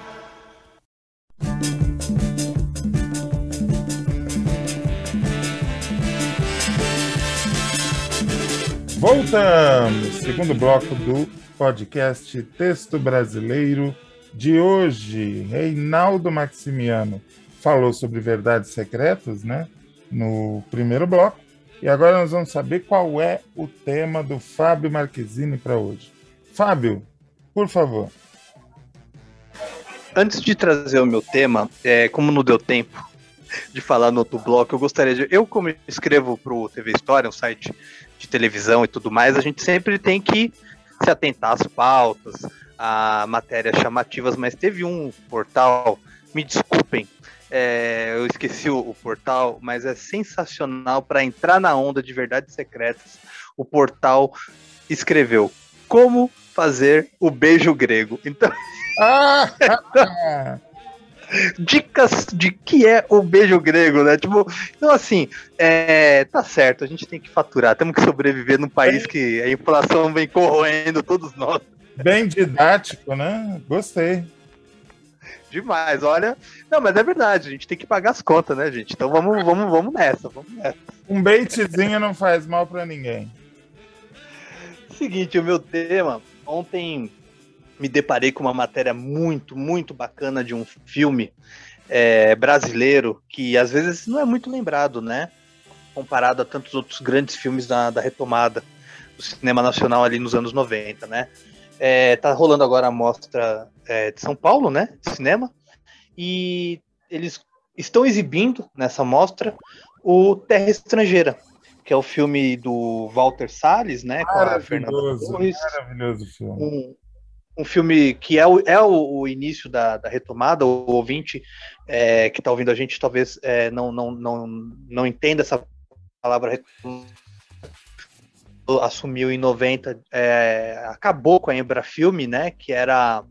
[SPEAKER 2] Voltamos! Segundo bloco do podcast Texto Brasileiro de hoje. Reinaldo Maximiano falou sobre verdades secretas, né? No primeiro bloco. E agora nós vamos saber qual é o tema do Fábio Marquezine para hoje. Fábio, por favor.
[SPEAKER 3] Antes de trazer o meu tema, é, como não deu tempo de falar no outro bloco, eu gostaria de. Eu, como escrevo para o TV História, um site de televisão e tudo mais, a gente sempre tem que se atentar às pautas, a matérias chamativas, mas teve um portal, me desculpem, é, eu esqueci o, o, portal, mas é sensacional para entrar na onda de verdades secretas. O portal escreveu como fazer o beijo grego. Então. Ah! dicas de que é o beijo grego, né? Tipo, então assim, é, tá certo, a gente tem que faturar, temos que sobreviver num país que a inflação vem corroendo todos nós.
[SPEAKER 2] Bem didático, né? Gostei.
[SPEAKER 3] Demais, olha. Não, mas é verdade, a gente tem que pagar as contas, né, gente? Então vamos, vamos, vamos nessa, vamos nessa.
[SPEAKER 2] Um baitzinho não faz mal para ninguém.
[SPEAKER 3] Seguinte, o meu tema, ontem me deparei com uma matéria muito, muito bacana de um filme é, brasileiro que às vezes não é muito lembrado, né? Comparado a tantos outros grandes filmes da, da retomada do cinema nacional ali nos anos 90, né? É, tá rolando agora a mostra é, de São Paulo, né? De cinema. E eles estão exibindo nessa mostra o Terra Estrangeira, que é o filme do Walter Salles, né? Com a Fernanda Torres.
[SPEAKER 2] Maravilhoso filme.
[SPEAKER 3] Um, um filme que é o, é o, o início da, da, retomada, o ouvinte é, que está ouvindo a gente talvez é, não, não, não, não entenda essa palavra assumiu em 90, é, acabou com a Embrafilme, né, que era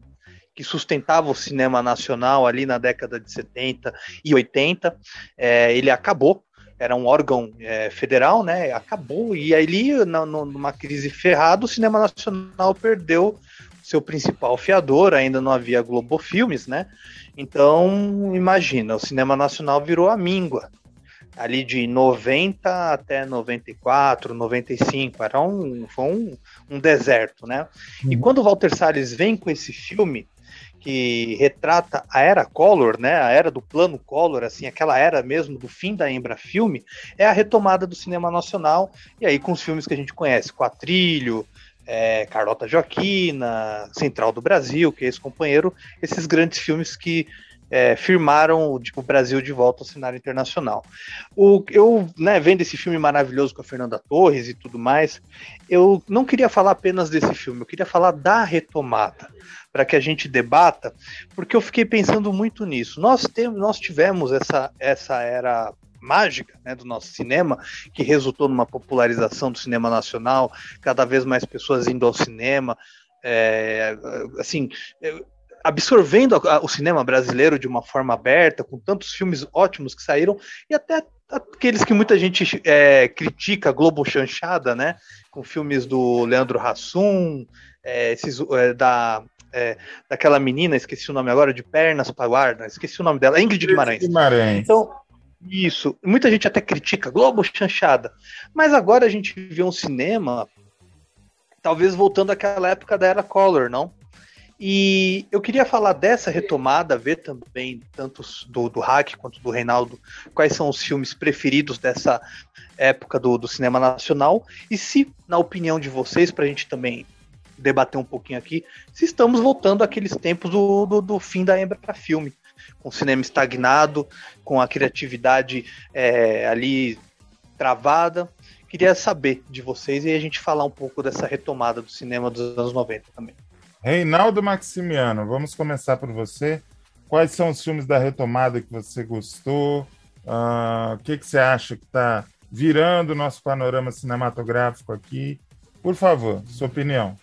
[SPEAKER 3] que sustentava o cinema nacional ali na década de 70 e 80, é, ele acabou, era um órgão é, federal, né, acabou, e aí, numa crise ferrada, o cinema nacional perdeu seu principal fiador, ainda não havia Globo Filmes, né? Então, imagina, o cinema nacional virou a míngua. Ali de 90 até 94, 95, era um, foi um, um deserto, né? E quando o Walter Salles vem com esse filme, que retrata a era Collor, né, a era do plano Collor, assim, aquela era mesmo do fim da Embra Filme, é a retomada do cinema nacional, e aí com os filmes que a gente conhece, Quatrilho, é, Carlota Joaquina, Central do Brasil, que é esse companheiro, esses grandes filmes que é, firmaram tipo, o Brasil de volta ao cenário internacional. O, eu, né, vendo esse filme maravilhoso com a Fernanda Torres e tudo mais, eu não queria falar apenas desse filme, eu queria falar da retomada, para que a gente debata, porque eu fiquei pensando muito nisso. Nós, temos, nós tivemos essa, essa era mágica né, do nosso cinema, que resultou numa popularização do cinema nacional, cada vez mais pessoas indo ao cinema. É, assim, absorvendo a, a, o cinema brasileiro de uma forma aberta, com tantos filmes ótimos que saíram, e até aqueles que muita gente é, critica, Globo Chanchada, né? Com filmes do Leandro Hassum, é, esses, é, da, é, daquela menina, esqueci o nome agora, de Pernas para Guarda, esqueci o nome dela, Ingrid Guimarães.
[SPEAKER 2] Guimarães.
[SPEAKER 3] Então, isso. Muita gente até critica, Globo Chanchada. Mas agora a gente vê um cinema, talvez voltando àquela época da era Collor, não? E eu queria falar dessa retomada, ver também, tanto do, do Hack quanto do Reinaldo, quais são os filmes preferidos dessa época do, do cinema nacional. E se, na opinião de vocês, para a gente também debater um pouquinho aqui, se estamos voltando àqueles tempos do, do, do fim da Embra filme, com o cinema estagnado, com a criatividade é, ali travada. Queria saber de vocês e a gente falar um pouco dessa retomada do cinema dos anos 90 também.
[SPEAKER 2] Reinaldo Maximiano, vamos começar por você. Quais são os filmes da retomada que você gostou? Uh, o que, que você acha que está virando o nosso panorama cinematográfico aqui? Por favor, sua opinião.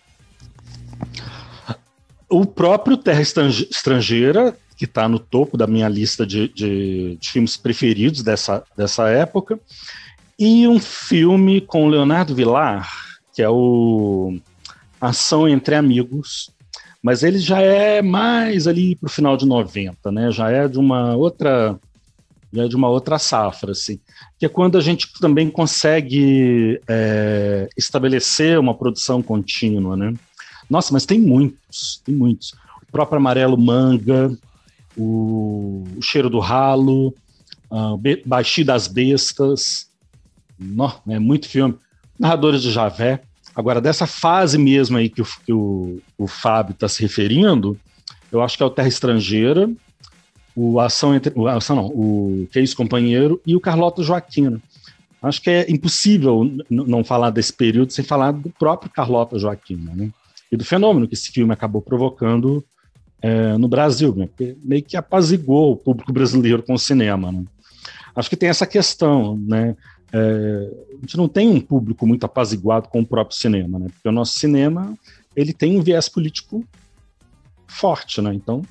[SPEAKER 4] O próprio Terra Estrangeira, que está no topo da minha lista de, de, de, filmes preferidos dessa, dessa época, e um filme com Leonardo Villar, que é o ação entre amigos, mas ele já é mais ali para o final de 90, né? Já é de uma outra já é de uma outra safra, assim, que é quando a gente também consegue é, estabelecer uma produção contínua, né? Nossa, mas tem muitos, tem muitos. O próprio Amarelo Manga, o, o Cheiro do Ralo, Baixi das Bestas, no, é muito filme. Narradores de Javé. Agora, dessa fase mesmo aí que o, que o, o Fábio está se referindo, eu acho que é o Terra Estrangeira, o Ação entre. O, ação não, o Isso Companheiro e o Carlota Joaquina. Acho que é impossível não falar desse período sem falar do próprio Carlota Joaquina, né? E do fenômeno que esse filme acabou provocando é, no Brasil, né? Meio que apazigou o público brasileiro com o cinema, né? Acho que tem essa questão, né? É, a gente não tem um público muito apaziguado com o próprio cinema, né? Porque o nosso cinema ele tem um viés político forte, né? Então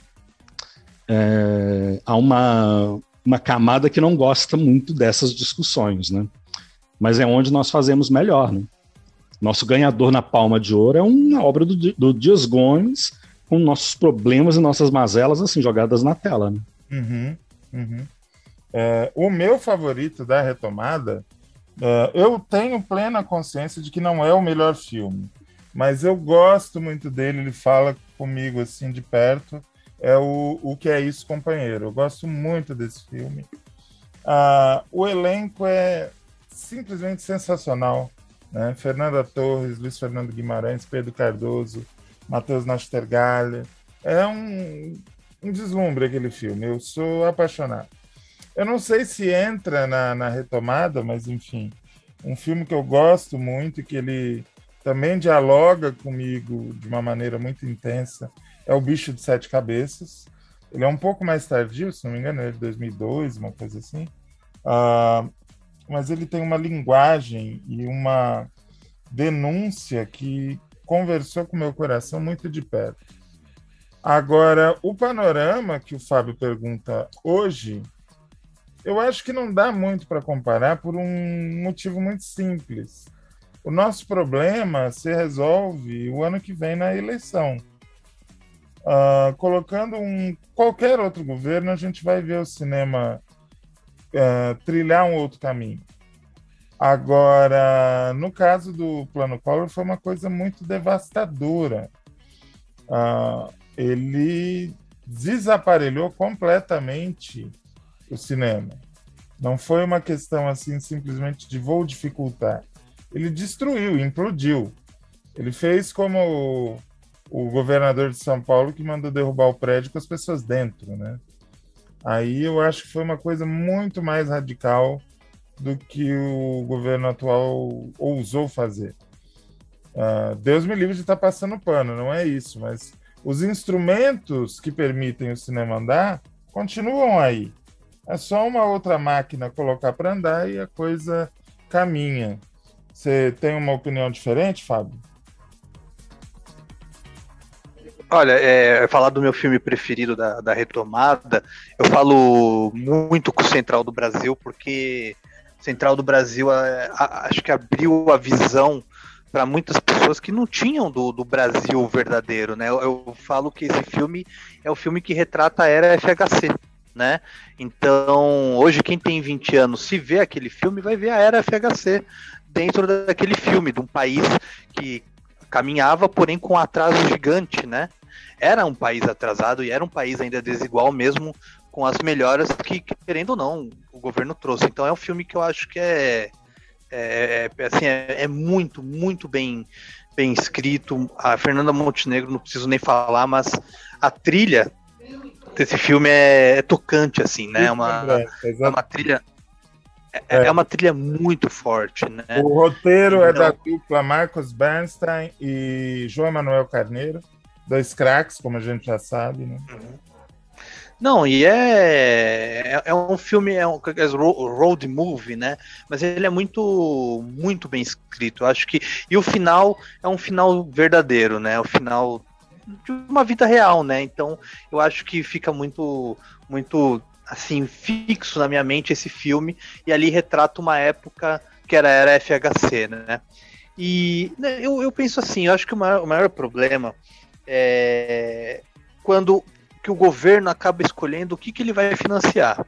[SPEAKER 4] é, há uma, uma camada que não gosta muito dessas discussões, né? Mas é onde nós fazemos melhor, né? Nosso ganhador na Palma de Ouro é uma obra do, do Dias Gomes com nossos problemas e nossas mazelas assim jogadas na tela, né?
[SPEAKER 2] Uhum, uhum. É, o meu favorito da retomada, é, eu tenho plena consciência de que não é o melhor filme, mas eu gosto muito dele. Ele fala comigo assim de perto. É o, o que é isso, companheiro. Eu gosto muito desse filme. Ah, o elenco é simplesmente sensacional. Né? Fernanda Torres, Luiz Fernando Guimarães, Pedro Cardoso, Matheus Nastergalli. É um, um deslumbre aquele filme. Eu sou apaixonado. Eu não sei se entra na, na retomada, mas enfim, um filme que eu gosto muito, que ele também dialoga comigo de uma maneira muito intensa, é O Bicho de Sete Cabeças. Ele é um pouco mais tardio, se não me engano, é de 2002, uma coisa assim. Uh, mas ele tem uma linguagem e uma denúncia que conversou com meu coração muito de perto. Agora, o panorama que o Fábio pergunta hoje eu acho que não dá muito para comparar por um motivo muito simples. O nosso problema se resolve o ano que vem na eleição. Uh, colocando um qualquer outro governo, a gente vai ver o cinema uh, trilhar um outro caminho. Agora, no caso do Plano Collor, foi uma coisa muito devastadora. Uh, ele desaparelhou completamente o cinema. Não foi uma questão assim simplesmente de vou dificultar. Ele destruiu, implodiu. Ele fez como o, o governador de São Paulo que mandou derrubar o prédio com as pessoas dentro, né? Aí eu acho que foi uma coisa muito mais radical do que o governo atual ousou fazer. Uh, Deus me livre de estar tá passando pano, não é isso, mas os instrumentos que permitem o cinema andar continuam aí. É só uma outra máquina colocar para andar e a coisa caminha. Você tem uma opinião diferente, Fábio?
[SPEAKER 3] Olha, é, falar do meu filme preferido da, da retomada, eu falo muito com o Central do Brasil, porque Central do Brasil a, a, acho que abriu a visão para muitas pessoas que não tinham do, do Brasil verdadeiro, né? Eu, eu, falo que esse filme é o filme que retrata a era FHC, né? Então, hoje quem tem 20 anos, se vê aquele filme, vai ver a era FHC dentro daquele filme, de um país que caminhava, porém com um atraso gigante, né? Era um país atrasado e era um país ainda desigual mesmo com as melhoras que, querendo ou não, o governo trouxe. Então é um filme que eu acho que é, é, é assim, é, é, muito, muito bem, bem escrito. A Fernanda Montenegro, não preciso nem falar, mas a trilha desse filme é, é tocante, assim, né? É uma, é uma trilha. É, é, uma trilha muito forte, né?
[SPEAKER 2] O roteiro então, é da dupla Marcos Bernstein e João Emanuel Carneiro, dois craques, como a gente já sabe, né? Uhum.
[SPEAKER 3] Não, e é, é, é um filme, é um é road movie, né? Mas ele é muito, muito bem escrito. Acho que e o final é um final verdadeiro, né? O final de uma vida real, né? Então eu acho que fica muito, muito assim fixo na minha mente esse filme e ali retrata uma época que era era FHC, né? E né, eu, eu penso assim, eu acho que o maior, o maior problema é quando que o governo acaba escolhendo o que, que ele vai financiar.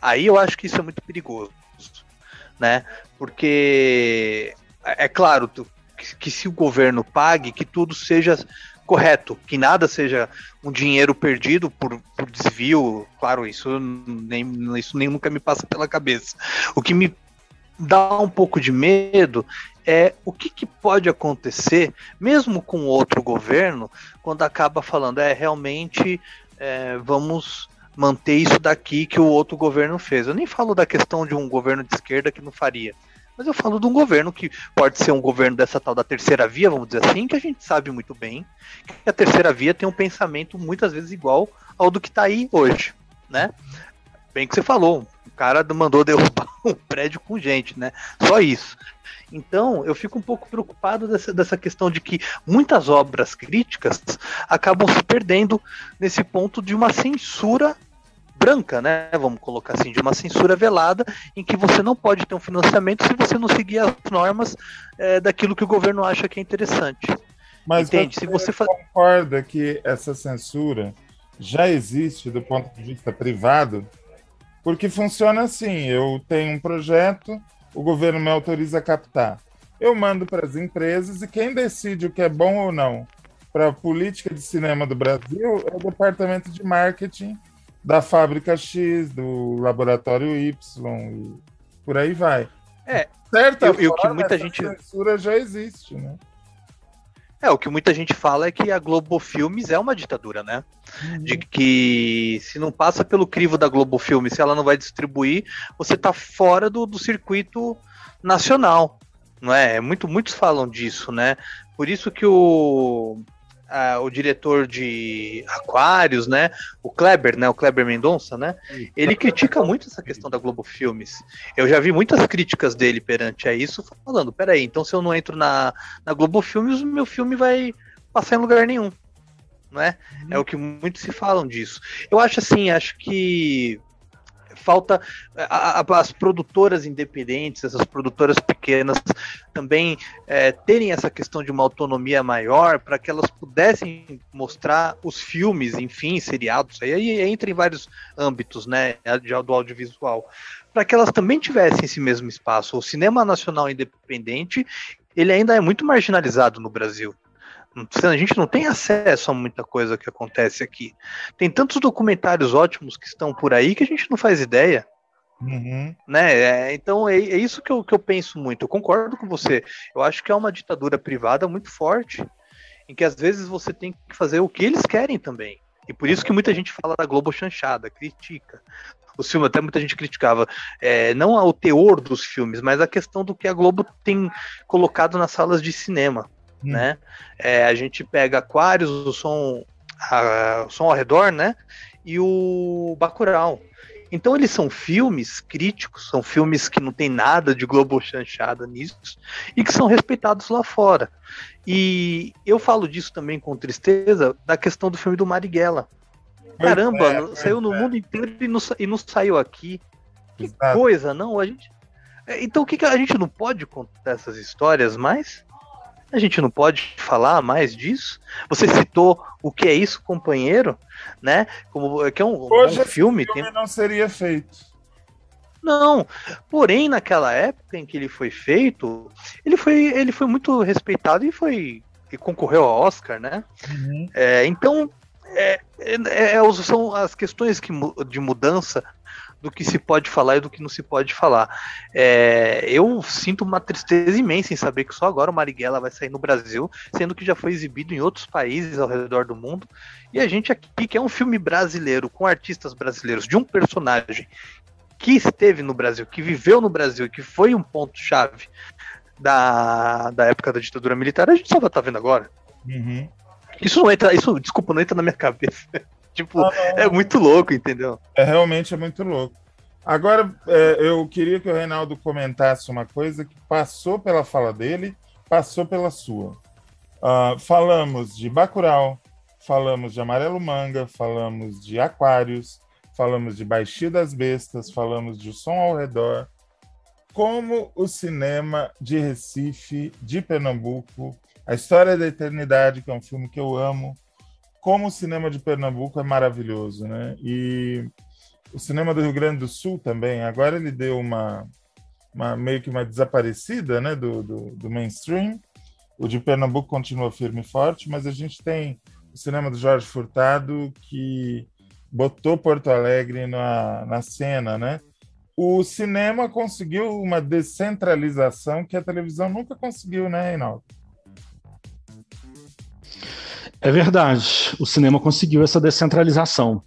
[SPEAKER 3] Aí eu acho que isso é muito perigoso, né? Porque é claro que, se o governo pague, que tudo seja correto, que nada seja um dinheiro perdido por, por desvio. Claro, isso nem isso nem nunca me passa pela cabeça. O que me dá um pouco de medo é o que, que, pode acontecer, mesmo com outro governo, quando acaba falando, é realmente é, vamos manter isso daqui que o outro governo fez. Eu nem falo da questão de um governo de esquerda que não faria, mas eu falo de um governo que pode ser um governo dessa tal da terceira via, vamos dizer assim, que a gente sabe muito bem que a terceira via tem um pensamento muitas vezes igual ao do que está aí hoje, né? Bem que você falou, o cara mandou derrubar um prédio com gente, né? Só isso. Então, eu fico um pouco preocupado dessa, dessa questão de que muitas obras críticas acabam se perdendo nesse ponto de uma censura branca, né? Vamos colocar assim, de uma censura velada, em que você não pode ter um financiamento se você não seguir as normas é, daquilo que o governo acha que é interessante.
[SPEAKER 2] Mas Entende? Você, se você concorda que essa censura já existe do ponto de vista privado? Porque funciona assim: eu tenho um projeto, o governo me autoriza a captar. Eu mando para as empresas e quem decide o que é bom ou não para a política de cinema do Brasil é o departamento de marketing da fábrica X, do laboratório Y, e por aí vai.
[SPEAKER 3] É. Certa eu, forma, que muita gente
[SPEAKER 2] censura já existe, né?
[SPEAKER 3] É, o que muita gente fala é que a Globo Filmes é uma ditadura, né? Uhum. De que se não passa pelo crivo da Globo Filmes, se ela não vai distribuir, você tá fora do, do circuito nacional, não é? Muito, muitos falam disso, né? Por isso que o o diretor de Aquários, né? O Kleber, né? O Kleber Mendonça, né? Ele critica muito essa questão da Globo Filmes. Eu já vi muitas críticas dele perante a isso, falando: peraí, então se eu não entro na, na Globo Filmes, o meu filme vai passar em lugar nenhum. É? Uhum. É o que muitos se falam disso. Eu acho assim, acho que falta a, a, as produtoras independentes, essas produtoras pequenas, também é, terem essa questão de uma autonomia maior para que elas pudessem mostrar os filmes, enfim, seriados, aí entra em vários âmbitos, né, do audiovisual, para que elas também tivessem esse mesmo espaço. O cinema nacional independente, ele ainda é muito marginalizado no Brasil. A gente não tem acesso a muita coisa que acontece aqui. Tem tantos documentários ótimos que estão por aí que a gente não faz ideia. Uhum. Né? É, então é, é, isso que eu, que eu penso muito. Eu concordo com você. Eu acho que é uma ditadura privada muito forte, em que às vezes você tem que fazer o que eles querem também. E por isso que muita gente fala da Globo chanchada, critica. O filme, até muita gente criticava, é, não o teor dos filmes, mas a questão do que a Globo tem colocado nas salas de cinema hum. né? É, a gente pega Aquários, o som, a, o som ao redor, né? E o Bacurau. Então eles são filmes críticos, são filmes que não tem nada de globo chanchada nisso e que são respeitados lá fora. E eu falo disso também com tristeza da questão do filme do Marighella. Caramba, é, saiu no é. mundo inteiro e não, e não saiu aqui. Que Exato. coisa, não? A gente. É, então o que, que a gente não pode contar essas histórias mais? A gente não pode falar mais disso? Você citou o que é isso, companheiro, né? Como que é um,
[SPEAKER 2] Hoje
[SPEAKER 3] um filme,
[SPEAKER 2] filme tem... não seria feito.
[SPEAKER 3] Não, porém naquela época em que ele foi feito, ele foi, ele foi muito respeitado e foi e concorreu ao Oscar, né? Uhum. É, então é, é, é, são as questões que, de mudança do que se pode falar e do que não se pode falar. É, eu sinto uma tristeza imensa em saber que só agora o Marighella vai sair no Brasil, sendo que já foi exibido em outros países ao redor do mundo. E a gente aqui, que é um filme brasileiro, com artistas brasileiros, de um personagem que esteve no Brasil, que viveu no Brasil que foi um ponto-chave da, da época da ditadura militar, a gente só vai estar tá vendo agora. Uhum. Isso não entra, isso, desculpa, não entra na minha cabeça. tipo, ah, é muito louco, entendeu?
[SPEAKER 2] É realmente é muito louco. Agora, é, eu queria que o Reinaldo comentasse uma coisa que passou pela fala dele, passou pela sua. Uh, falamos de Bacurau, falamos de Amarelo Manga, falamos de Aquários, falamos de Baixio das Bestas, falamos de O Som ao Redor. Como o cinema de Recife, de Pernambuco, A História da Eternidade, que é um filme que eu amo, como o cinema de Pernambuco é maravilhoso, né? E o cinema do Rio Grande do Sul também, agora ele deu uma, uma meio que uma desaparecida, né, do, do, do, mainstream. O de Pernambuco continua firme e forte, mas a gente tem o cinema do Jorge Furtado que botou Porto Alegre na, na cena, né? O cinema conseguiu uma descentralização que a televisão nunca conseguiu, né, Reinaldo?
[SPEAKER 4] É verdade, o cinema conseguiu essa descentralização.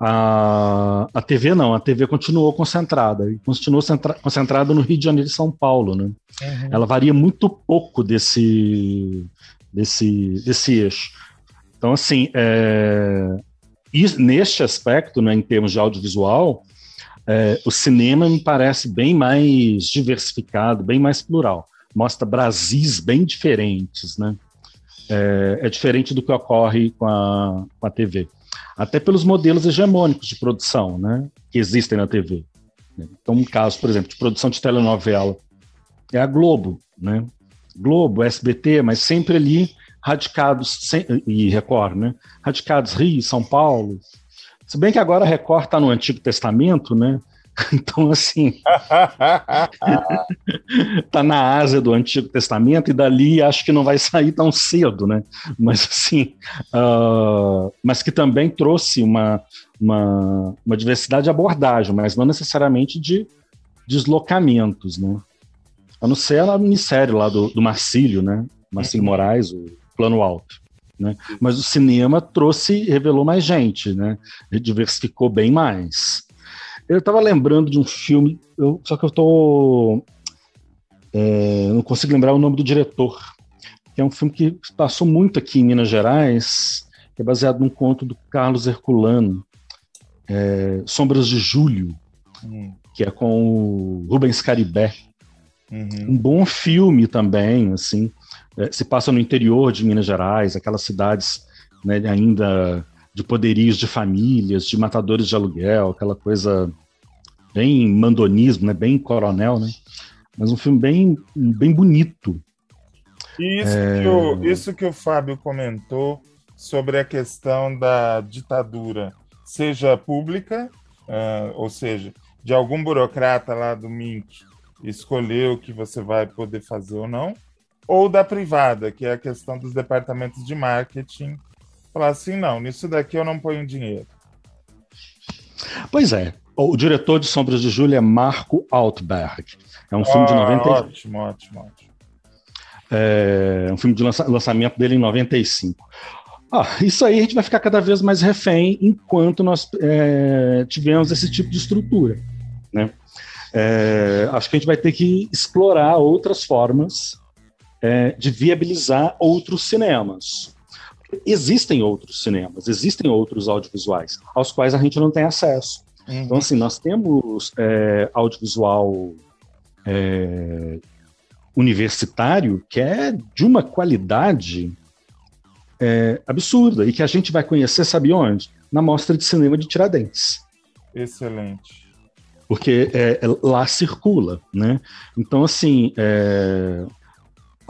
[SPEAKER 4] A, a TV não, a TV continuou concentrada, e continuou centra, concentrada no Rio de Janeiro e São Paulo. Né? Uhum. Ela varia muito pouco desse, desse, desse eixo. Então, assim, é, neste aspecto, né, em termos de audiovisual, é, o cinema me parece bem mais diversificado, bem mais plural. Mostra Brasis bem diferentes, né? É, é, diferente do que ocorre com a, com a TV. Até pelos modelos hegemônicos de produção né, que existem na TV. Então, um caso, por exemplo, de produção de telenovela é a Globo, né? Globo, SBT, mas sempre ali radicados, sem, e Record, né? Radicados Rio, São Paulo. Se bem que agora a Record está no Antigo Testamento, né? Então, assim, tá na Ásia do Antigo Testamento e dali acho que não vai sair tão cedo, né? Mas, assim, uh, mas que também trouxe uma, uma, uma, diversidade de abordagem, mas não necessariamente de deslocamentos, né? A não ser a minissérie lá do, do Marcílio, né? Marcílio uhum. Moraes, o Plano Alto. Né? Mas o cinema trouxe, revelou mais gente, né? Diversificou bem mais. Eu estava lembrando de um filme, eu, só que eu estou. É, não consigo lembrar o nome do diretor. Que é um filme que passou muito aqui em Minas Gerais, é baseado num conto do Carlos Herculano, é, Sombras de Julho, hum. que é com o Rubens Caribé. Uhum. Um bom filme também, assim. É, se passa no interior de Minas Gerais, aquelas cidades né, ainda de poderios de famílias, de matadores de aluguel, aquela coisa bem mandonismo, né? Bem coronel, né? Mas um filme bem, bem bonito.
[SPEAKER 2] E isso, é... que o, isso que o Fábio comentou sobre a questão da ditadura, seja pública, uh, ou seja, de algum burocrata lá do MINC escolher o que você vai poder fazer ou não, ou da privada, que é a questão dos departamentos de marketing, falar assim, não, nisso daqui eu não ponho dinheiro.
[SPEAKER 4] Pois é, o diretor de Sombras de Júlia é Marco Altberg. É um filme de 90.
[SPEAKER 2] Ah, ótimo, ótimo, ótimo.
[SPEAKER 4] É um filme de lança, lançamento dele em 95. Ah, isso aí a gente vai ficar cada vez mais refém enquanto nós é, tivemos esse tipo de estrutura. Né? É, acho que a gente vai ter que explorar outras formas é, de viabilizar outros cinemas. Existem outros cinemas, existem outros audiovisuais aos quais a gente não tem acesso. Uhum. Então, assim, nós temos é, audiovisual é, universitário que é de uma qualidade é, absurda e que a gente vai conhecer, sabe onde? Na Mostra de Cinema de Tiradentes.
[SPEAKER 2] Excelente.
[SPEAKER 4] Porque é, lá circula, né? Então, assim, é,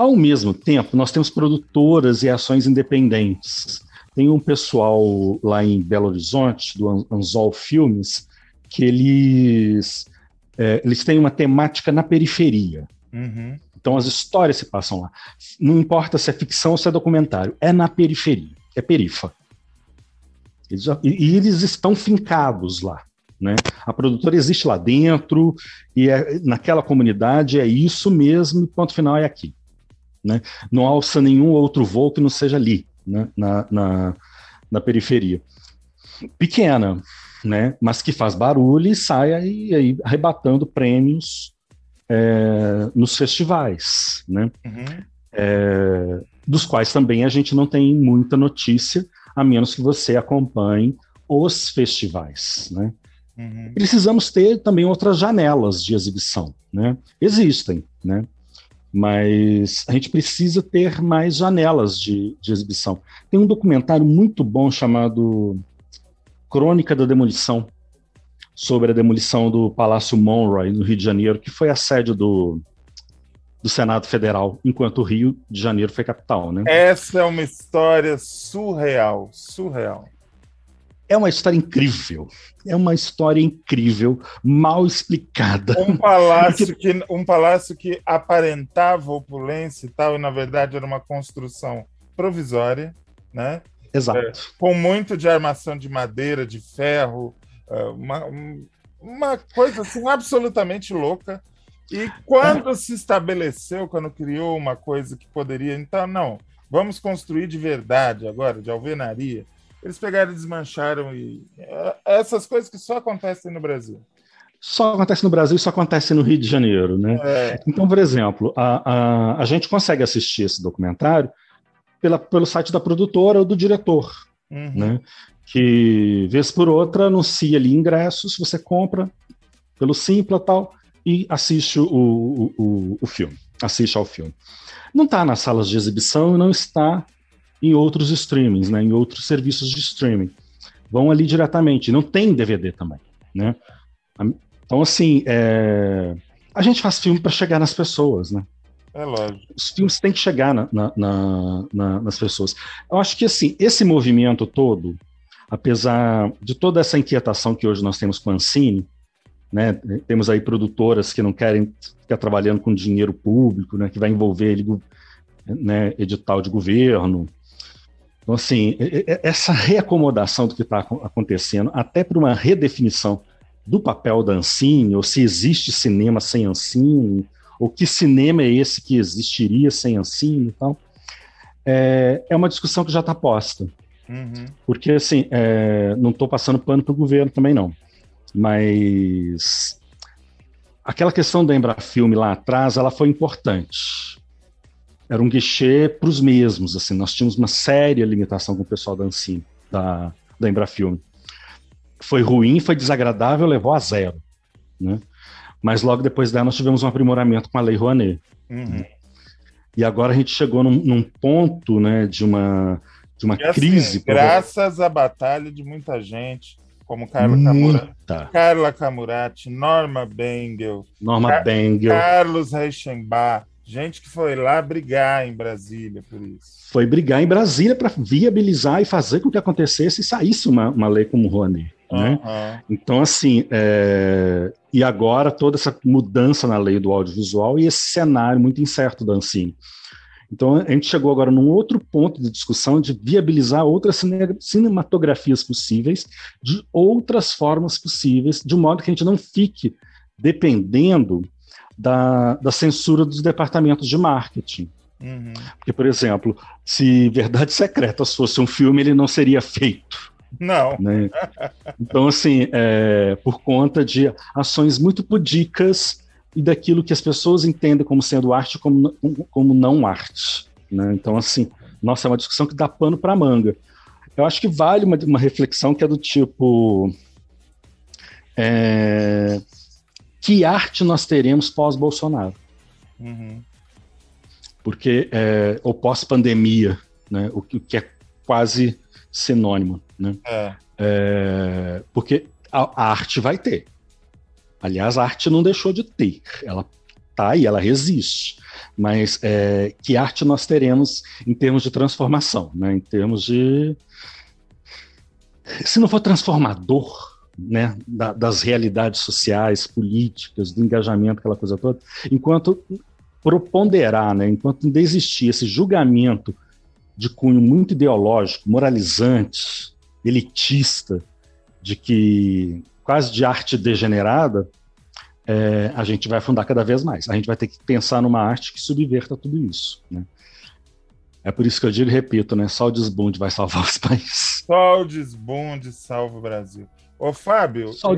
[SPEAKER 4] ao mesmo tempo, nós temos produtoras e ações independentes. Tem um pessoal lá em Belo Horizonte, do Anzol Filmes, que eles, é, eles têm uma temática na periferia.
[SPEAKER 2] Uhum.
[SPEAKER 4] Então as histórias se passam lá. Não importa se é ficção ou se é documentário, é na periferia, é perifa. Eles e, eles estão fincados lá. Né? A produtora existe lá dentro, e é, naquela comunidade é isso mesmo, e ponto final é aqui. Né? Não alça nenhum outro voo que não seja ali, né? na, na, na periferia. Pequena, né? mas que faz barulho e sai aí, aí arrebatando prêmios é, nos festivais, né?
[SPEAKER 2] Uhum.
[SPEAKER 4] É, dos quais também a gente não tem muita notícia, a menos que você acompanhe os festivais, né?
[SPEAKER 2] Uhum.
[SPEAKER 4] Precisamos ter também outras janelas de exibição, né? Existem, né? Mas a gente precisa ter mais janelas de, de exibição. Tem um documentário muito bom chamado Crônica da Demolição, sobre a demolição do Palácio Monroe, no Rio de Janeiro, que foi a sede do, do Senado Federal, enquanto o Rio de Janeiro foi capital. Né?
[SPEAKER 2] Essa é uma história surreal, surreal.
[SPEAKER 4] É uma história incrível. É uma história incrível, mal explicada.
[SPEAKER 2] Um palácio que, um palácio que aparentava opulência e tal, e na verdade era uma construção provisória, né?
[SPEAKER 4] Exato.
[SPEAKER 2] É, com muito de armação de madeira, de ferro, é, uma, uma coisa assim absolutamente louca. E quando é. se estabeleceu, quando criou uma coisa que poderia, então, não, vamos construir de verdade agora, de alvenaria eles pegaram e desmancharam e é, essas coisas que só acontecem no Brasil.
[SPEAKER 4] Só acontece no Brasil e só acontece no Rio de Janeiro, né?
[SPEAKER 2] É.
[SPEAKER 4] Então, por exemplo, a, a, a gente consegue assistir esse documentário pela, pelo site da produtora ou do diretor,
[SPEAKER 2] uhum.
[SPEAKER 4] né? Que, vez por outra, anuncia ali ingressos, você compra pelo Simpla tal, e assiste o, o, o, o filme, assiste ao filme. Não está nas salas de exibição e não está em outros streamings, né, em outros serviços de streaming. Vão ali diretamente. Não tem DVD também, né? Então, assim, é... a gente faz filme para chegar nas pessoas, né?
[SPEAKER 2] É lógico.
[SPEAKER 4] Os filmes têm que chegar na, na, na, nas pessoas. Eu acho que, assim, esse movimento todo, apesar de toda essa inquietação que hoje nós temos com a Ancine, né, temos aí produtoras que não querem ficar trabalhando com dinheiro público, né, que vai envolver ele, né, edital de governo, então, assim, essa reacomodação do que está acontecendo, até para uma redefinição do papel da Ancine, ou se existe cinema sem Ancine, ou que cinema é esse que existiria sem Ancine e tal, é, é uma discussão que já está posta.
[SPEAKER 2] Uhum.
[SPEAKER 4] Porque, assim, é, não estou passando pano para o governo também, não. Mas aquela questão da Embrafilme lá atrás, ela foi importante era um guichê para os mesmos, assim, nós tínhamos uma séria limitação com o pessoal da Ancine, da, da Embrafilme. Foi ruim, foi desagradável, levou a zero, né? Mas logo depois dela nós tivemos um aprimoramento com a Lei Rouanet.
[SPEAKER 2] Uhum.
[SPEAKER 4] E agora a gente chegou num, num ponto, né, de uma, de uma
[SPEAKER 2] e, assim,
[SPEAKER 4] crise.
[SPEAKER 2] Graças à batalha de muita gente, como Carla, Camura, Carla Camurati, Norma Bengel,
[SPEAKER 4] Norma Car Bengel,
[SPEAKER 2] Carlos Reichenbach, Gente que foi lá brigar em Brasília por isso.
[SPEAKER 4] Foi brigar em Brasília para viabilizar e fazer com que acontecesse e saísse uma, uma lei como o Rouanet. Né?
[SPEAKER 2] Uhum.
[SPEAKER 4] Então, assim, é... e agora toda essa mudança na lei do audiovisual e esse cenário muito incerto da Ancine. Então, a gente chegou agora num outro ponto de discussão de viabilizar outras cinematografias possíveis, de outras formas possíveis, de modo que a gente não fique dependendo da, da censura dos departamentos de marketing.
[SPEAKER 2] Uhum.
[SPEAKER 4] Porque, por exemplo, se Verdades Secretas fosse um filme, ele não seria feito.
[SPEAKER 2] Não.
[SPEAKER 4] Né? Então, assim, é, por conta de ações muito pudicas e daquilo que as pessoas entendem como sendo arte como, como não arte. Né? Então, assim, nossa, é uma discussão que dá pano para manga. Eu acho que vale uma, uma reflexão que é do tipo. É, que arte nós teremos pós-Bolsonaro?
[SPEAKER 2] Uhum.
[SPEAKER 4] Porque, é, ou pós-pandemia, né? o, que, é quase sinônimo. Né?
[SPEAKER 2] É.
[SPEAKER 4] É, porque a, a, arte vai ter. Aliás, a arte não deixou de ter. Ela tá aí, ela resiste. Mas é, que arte nós teremos em termos de transformação, né? em termos de. Se não for transformador, né, da, das realidades sociais, políticas, do engajamento, aquela coisa toda, enquanto proponderar, né, enquanto ainda existir esse julgamento de cunho muito ideológico, moralizante, elitista, de que quase de arte degenerada, é, a gente vai afundar cada vez mais. A gente vai ter que pensar numa arte que subverta tudo isso. Né? É por isso que eu digo e repito, né? Só o desbunde vai salvar os países.
[SPEAKER 2] Só o desbunde salva o Brasil. Ô, Fábio.
[SPEAKER 4] Só o.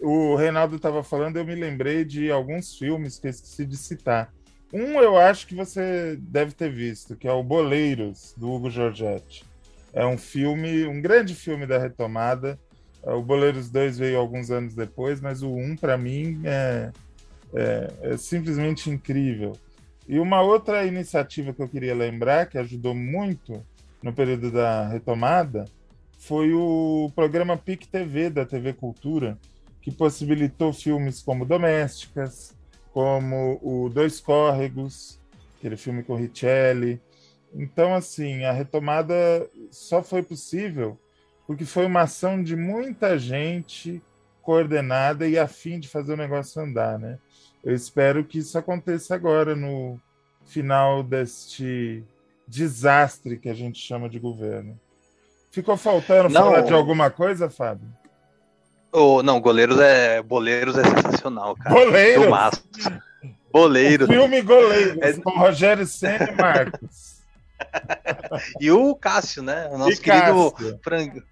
[SPEAKER 2] O Reinaldo estava falando, eu me lembrei de alguns filmes que eu esqueci de citar. Um eu acho que você deve ter visto, que é o Boleiros, do Hugo Giorgetti. É um filme, um grande filme da retomada. O Boleiros 2 veio alguns anos depois, mas o 1, para mim, é, é, é simplesmente incrível. E uma outra iniciativa que eu queria lembrar, que ajudou muito no período da retomada, foi o programa PIC TV da TV Cultura, que possibilitou filmes como Domésticas, como o Dois Córregos, aquele filme com Richelli. Então, assim, a retomada só foi possível porque foi uma ação de muita gente coordenada e a fim de fazer o negócio andar, né? Eu espero que isso aconteça agora no final deste desastre que a gente chama de governo. Ficou faltando não, falar de alguma coisa, Fábio?
[SPEAKER 3] Oh, não, Goleiros é. Boleiros é sensacional, cara.
[SPEAKER 2] Boleiros?
[SPEAKER 3] Filmaço. Boleiros.
[SPEAKER 2] O filme Goleiros, é... com Rogério Senna e Marcos.
[SPEAKER 3] e o Cássio, né? O nosso e querido frango.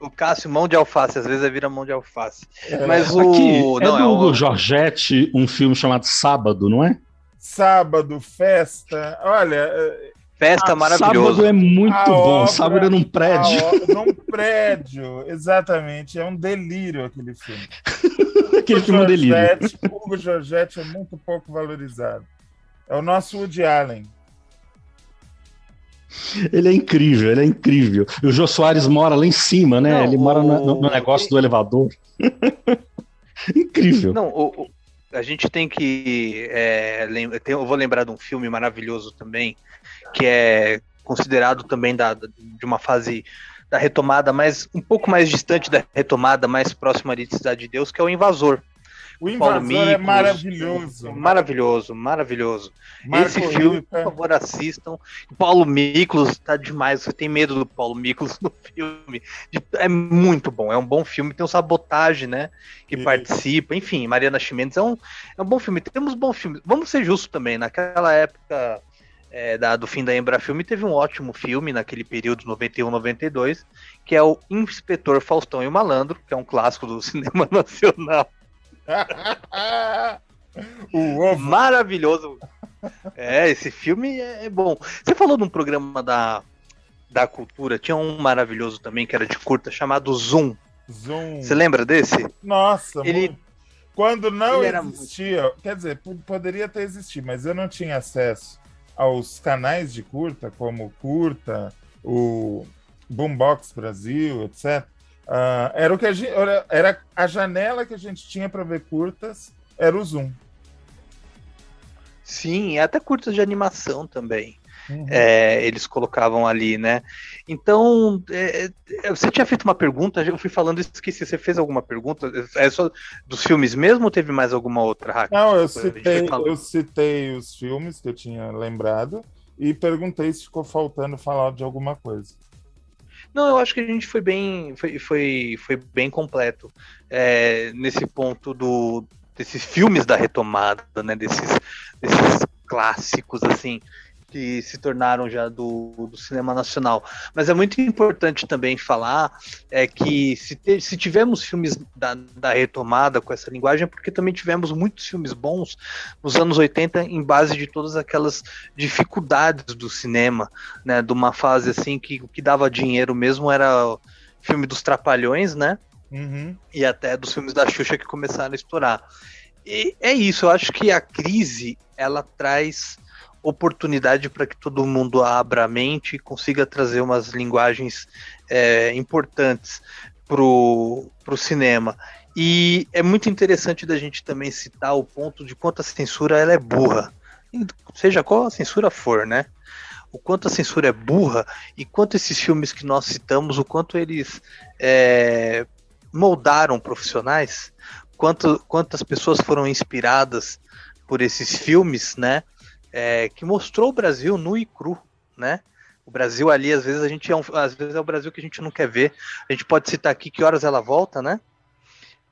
[SPEAKER 3] O Cássio, mão de alface, às vezes é vira mão de alface.
[SPEAKER 4] É. Mas o. Aqui, não, é do Hugo é o... Giorgetti um filme chamado Sábado, não é?
[SPEAKER 2] Sábado, festa. Olha,
[SPEAKER 3] Festa ah, maravilhoso.
[SPEAKER 4] Sábado é muito a bom. Obra, sábado é num prédio.
[SPEAKER 2] num prédio, exatamente. É um delírio aquele filme.
[SPEAKER 4] aquele filme é um delírio.
[SPEAKER 2] O Hugo Giorgetti é muito pouco valorizado. É o nosso Woody Allen.
[SPEAKER 4] Ele é incrível, ele é incrível. E o Jô Soares mora lá em cima, né? Não, ele mora no, no, negócio do elevador. incrível.
[SPEAKER 3] Não, o, a gente tem que. É, eu vou lembrar de um filme maravilhoso também, que é considerado também da, de uma fase da retomada, mas um pouco mais distante da retomada, mais próxima de Cidade de Deus, que é o Invasor.
[SPEAKER 2] O Invasor Miklos, é maravilhoso.
[SPEAKER 3] Maravilhoso, maravilhoso. Marco Esse filme, por favor, assistam. Paulo Miklos tá demais. Você tem medo do Paulo Miklos no filme. É muito bom, é um bom filme. Tem o Sabotagem, né? Que Isso. participa. Enfim, Mariana Chimenez é um, é um bom filme. Temos bons filmes. Vamos ser justos também. Naquela época é, da, do fim da Embrafilme, teve um ótimo filme naquele período, 91, 92, que é o Inspetor Faustão e o Malandro, que é um clássico do cinema nacional. o ovo. Maravilhoso. É, esse filme é, é bom. Você falou num programa da, da cultura, tinha um maravilhoso também, que era de curta, chamado Zoom.
[SPEAKER 2] Zoom.
[SPEAKER 3] Você lembra desse?
[SPEAKER 2] Nossa, ele. Muito. Quando não existia, muito... quer dizer, poderia ter existido, mas eu não tinha acesso aos canais de curta, como Curta, o Boombox Brasil, etc. Uh, era o que a gente, era a janela que a gente tinha para ver curtas, era o Zoom.
[SPEAKER 3] Sim, até curtas de animação também. Uhum. É, eles colocavam ali, né? Então, é, é, você tinha feito uma pergunta, eu fui falando e esqueci. Você fez alguma pergunta? É só dos filmes mesmo ou teve mais alguma outra, Hack?
[SPEAKER 2] Não, eu citei, eu citei os filmes que eu tinha lembrado e perguntei se ficou faltando falar de alguma coisa.
[SPEAKER 3] Não, eu acho que a gente foi bem, foi, foi, foi bem completo é, nesse ponto do, desses filmes da retomada, né? Desses, desses clássicos, assim que se tornaram já do, do, cinema nacional. Mas é muito importante também falar é que se, te, se tivemos filmes da, da, retomada com essa linguagem, é porque também tivemos muitos filmes bons nos anos 80 em base de todas aquelas dificuldades do cinema, né? De uma fase assim que o que dava dinheiro mesmo era o filme dos Trapalhões, né?
[SPEAKER 2] Uhum.
[SPEAKER 3] e até dos filmes da Xuxa que começaram a estourar. E é isso, eu acho que a crise ela traz oportunidade para que todo mundo abra a mente e consiga trazer umas linguagens é, importantes pro, pro cinema. E é muito interessante da gente também citar o ponto de quanto a censura ela é burra. Seja qual a censura for, né? O quanto a censura é burra e quanto esses filmes que nós citamos, o quanto eles é, moldaram profissionais, quanto, quantas pessoas foram inspiradas por esses filmes, né? É, que mostrou o Brasil nu e cru, né? O Brasil ali, às vezes, a gente é um, às vezes é o Brasil que a gente não quer ver. A gente pode citar aqui que horas ela volta, né?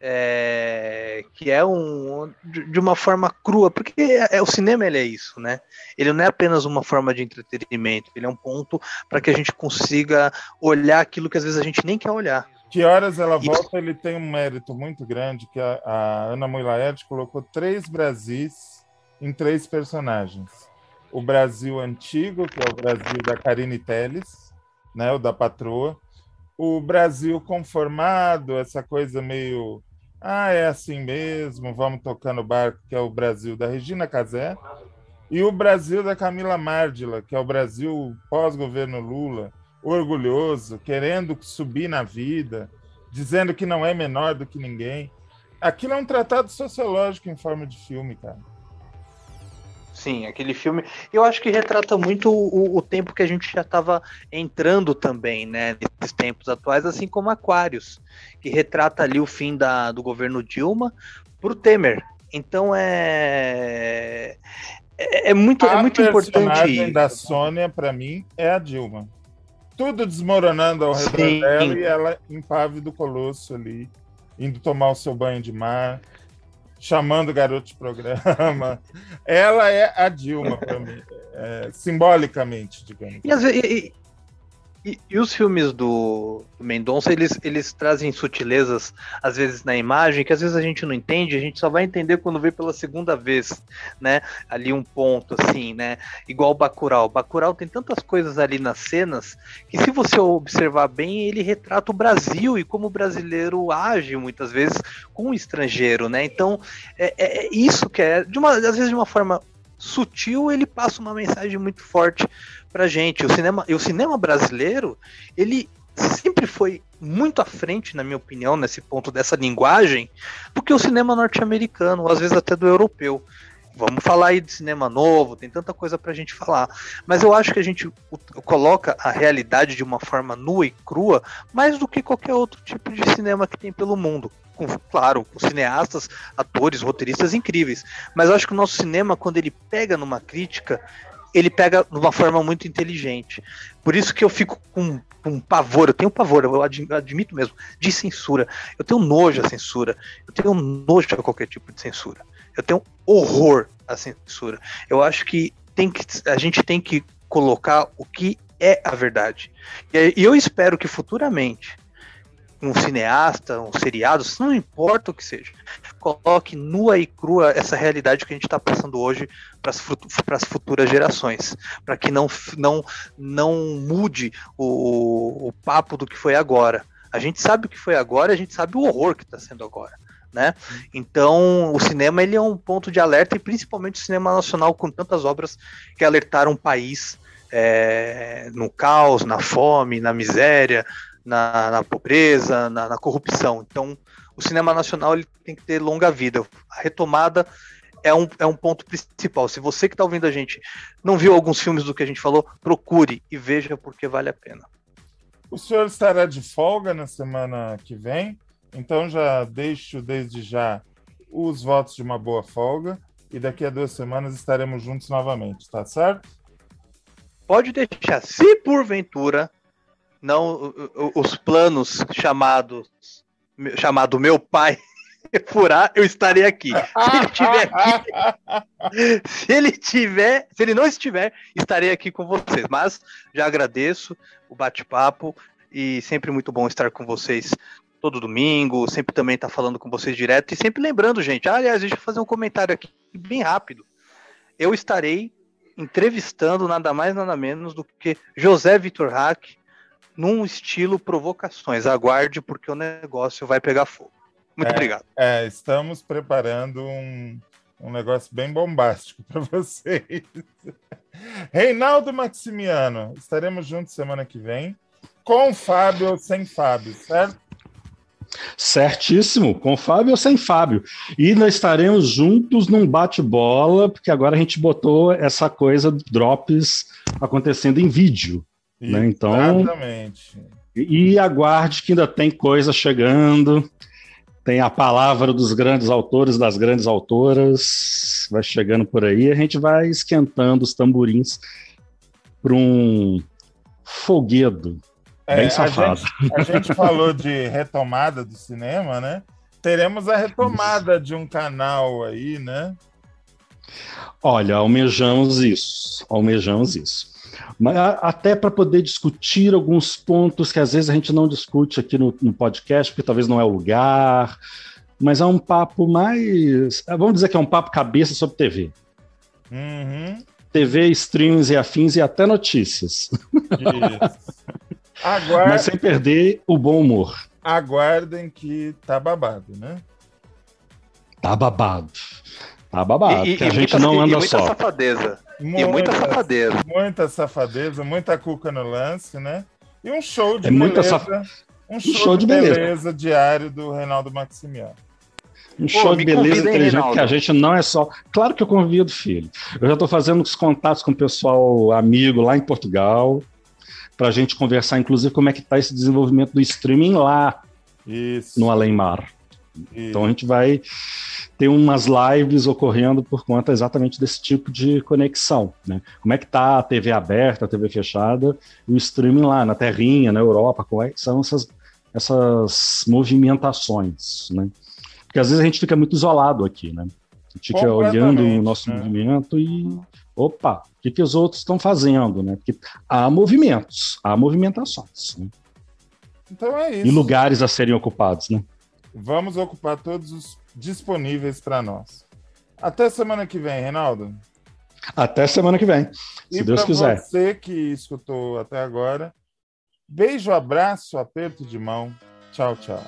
[SPEAKER 3] É, que é um de uma forma crua, porque é, é, o cinema ele é isso, né? Ele não é apenas uma forma de entretenimento, ele é um ponto para que a gente consiga olhar aquilo que às vezes a gente nem quer olhar.
[SPEAKER 2] Que horas ela volta, ele tem um mérito muito grande, que a, a Ana Moilaert colocou três Brasis em três personagens. O Brasil antigo, que é o Brasil da Karine Telles, né, o da patroa. O Brasil conformado, essa coisa meio ah, é assim mesmo, vamos tocando o barco, que é o Brasil da Regina Casé, e o Brasil da Camila Márdila, que é o Brasil pós-governo Lula, orgulhoso, querendo subir na vida, dizendo que não é menor do que ninguém. Aquilo é um tratado sociológico em forma de filme, cara.
[SPEAKER 3] Sim, aquele filme. Eu acho que retrata muito o, o tempo que a gente já estava entrando também, né? Nesses tempos atuais, assim como Aquários, que retrata ali o fim da, do governo Dilma pro Temer. Então é. É, é muito, é muito importante.
[SPEAKER 2] da Sônia, para mim, é a Dilma. Tudo desmoronando ao redor Sim. dela e ela impávido colosso ali, indo tomar o seu banho de mar chamando garoto de programa. Ela é a Dilma para mim, é, simbolicamente, digamos.
[SPEAKER 3] E, e, e, e, os filmes do, do Mendonça, eles, eles trazem sutilezas, às vezes, na imagem, que às vezes a gente não entende, a gente só vai entender quando vê pela segunda vez, né? Ali um ponto, assim, né? Igual o Bacurau. Bacurau tem tantas coisas ali nas cenas, que se você observar bem, ele retrata o Brasil e como o brasileiro age, muitas vezes, com o estrangeiro, né? Então, é, é, é isso que é, de uma, às vezes de uma forma sutil, ele passa uma mensagem muito forte pra gente. O cinema, o cinema brasileiro, ele sempre foi muito à frente, na minha opinião, nesse ponto dessa linguagem, do que o cinema norte-americano, às vezes até do europeu. Vamos falar aí de cinema novo, tem tanta coisa pra gente falar. Mas eu acho que a gente coloca a realidade de uma forma nua e crua, mais do que qualquer outro tipo de cinema que tem pelo mundo. Com, claro, com cineastas, atores, roteiristas incríveis. Mas acho que o nosso cinema, quando ele pega numa crítica, ele pega de uma forma muito inteligente. Por isso que eu fico com, com pavor, eu tenho pavor, eu admito mesmo, de censura. Eu tenho nojo à censura. Eu tenho nojo a qualquer tipo de censura. Eu tenho horror à censura. Eu acho que, tem que a gente tem que colocar o que é a verdade. E eu espero que futuramente um cineasta, um seriado, não importa o que seja, coloque nua e crua essa realidade que a gente está passando hoje para as futuras gerações, para que não, não, não mude o, o papo do que foi agora. A gente sabe o que foi agora, a gente sabe o horror que está sendo agora. Né? Então, o cinema ele é um ponto de alerta e principalmente o cinema nacional com tantas obras que alertaram o país é, no caos, na fome, na miséria, na, na pobreza, na, na, corrupção. Então, o cinema nacional ele tem que ter longa vida. A retomada é um, é um ponto principal. Se você que está ouvindo a gente não viu alguns filmes do que a gente falou, procure e veja porque vale a pena.
[SPEAKER 2] O senhor estará de folga na semana que vem, então já deixo desde já os votos de uma boa folga e daqui a duas semanas estaremos juntos novamente, tá certo?
[SPEAKER 3] Pode deixar. Se porventura não os planos chamados chamado meu pai furar, eu estarei aqui. Se ele tiver aqui, se ele tiver, se ele não estiver, estarei aqui com vocês. Mas já agradeço o bate-papo e sempre muito bom estar com vocês todo domingo, sempre também estar tá falando com vocês direto e sempre lembrando, gente. Ah, aliás, deixa eu fazer um comentário aqui bem rápido. Eu estarei entrevistando nada mais nada menos do que José Vitor Hack, num estilo provocações. Aguarde, porque o negócio vai pegar fogo. Muito
[SPEAKER 2] é,
[SPEAKER 3] obrigado.
[SPEAKER 2] É, estamos preparando um, um negócio bem bombástico para vocês. Reinaldo Maximiano, estaremos juntos semana que vem, com Fábio ou sem Fábio, certo?
[SPEAKER 4] Certíssimo, com Fábio ou sem Fábio. E nós estaremos juntos num bate-bola, porque agora a gente botou essa coisa drops acontecendo em vídeo. Né? Então,
[SPEAKER 2] Exatamente.
[SPEAKER 4] E, e aguarde que ainda tem coisa chegando. Tem a palavra dos grandes autores, das grandes autoras, vai chegando por aí. A gente vai esquentando os tamborins para um folguedo é, bem safado.
[SPEAKER 2] A gente, a gente falou de retomada do cinema, né? Teremos a retomada de um canal aí, né?
[SPEAKER 4] Olha, almejamos isso, almejamos isso. Mas até para poder discutir alguns pontos que às vezes a gente não discute aqui no, no, podcast, porque talvez não é o lugar, mas é um papo mais. Vamos dizer que é um papo cabeça sobre TV.
[SPEAKER 2] Uhum.
[SPEAKER 4] TV, streams e afins e até notícias.
[SPEAKER 2] Isso. Aguard...
[SPEAKER 4] Mas sem perder o bom humor.
[SPEAKER 2] Aguardem que tá babado, né?
[SPEAKER 4] Tá babado. Tá babado.
[SPEAKER 3] E,
[SPEAKER 4] e, a gente muita, não anda
[SPEAKER 3] e muita
[SPEAKER 4] só.
[SPEAKER 3] Safadeza. Muita, e muita safadeza.
[SPEAKER 2] Muita safadeza, muita cuca no lance, né? E um show de
[SPEAKER 4] é
[SPEAKER 2] beleza.
[SPEAKER 4] Saf...
[SPEAKER 2] Um show, um show de, de beleza. beleza diário do Reinaldo Maximiano.
[SPEAKER 4] Um Pô, show de beleza inteligente que a gente não é só. Claro que eu convido, filho. Eu já estou fazendo os contatos com o pessoal amigo lá em Portugal para a gente conversar, inclusive, como é que está esse desenvolvimento do streaming lá
[SPEAKER 2] Isso.
[SPEAKER 4] no Além Mar. Então a gente vai ter umas lives ocorrendo por conta exatamente desse tipo de conexão, né? Como é que tá a TV aberta, a TV fechada e o streaming lá na terrinha, na Europa, quais são essas, essas movimentações, né? Porque às vezes a gente fica muito isolado aqui, né? A gente fica olhando o nosso né? movimento e opa, o que, que os outros estão fazendo, né? Porque há movimentos, há movimentações. Né?
[SPEAKER 2] Então é isso.
[SPEAKER 4] E lugares a serem ocupados, né?
[SPEAKER 2] Vamos ocupar todos os disponíveis para nós. Até semana que vem, Reinaldo.
[SPEAKER 4] Até semana que vem, se
[SPEAKER 2] e
[SPEAKER 4] Deus quiser.
[SPEAKER 2] Você que escutou até agora, beijo, abraço, aperto de mão. Tchau, tchau.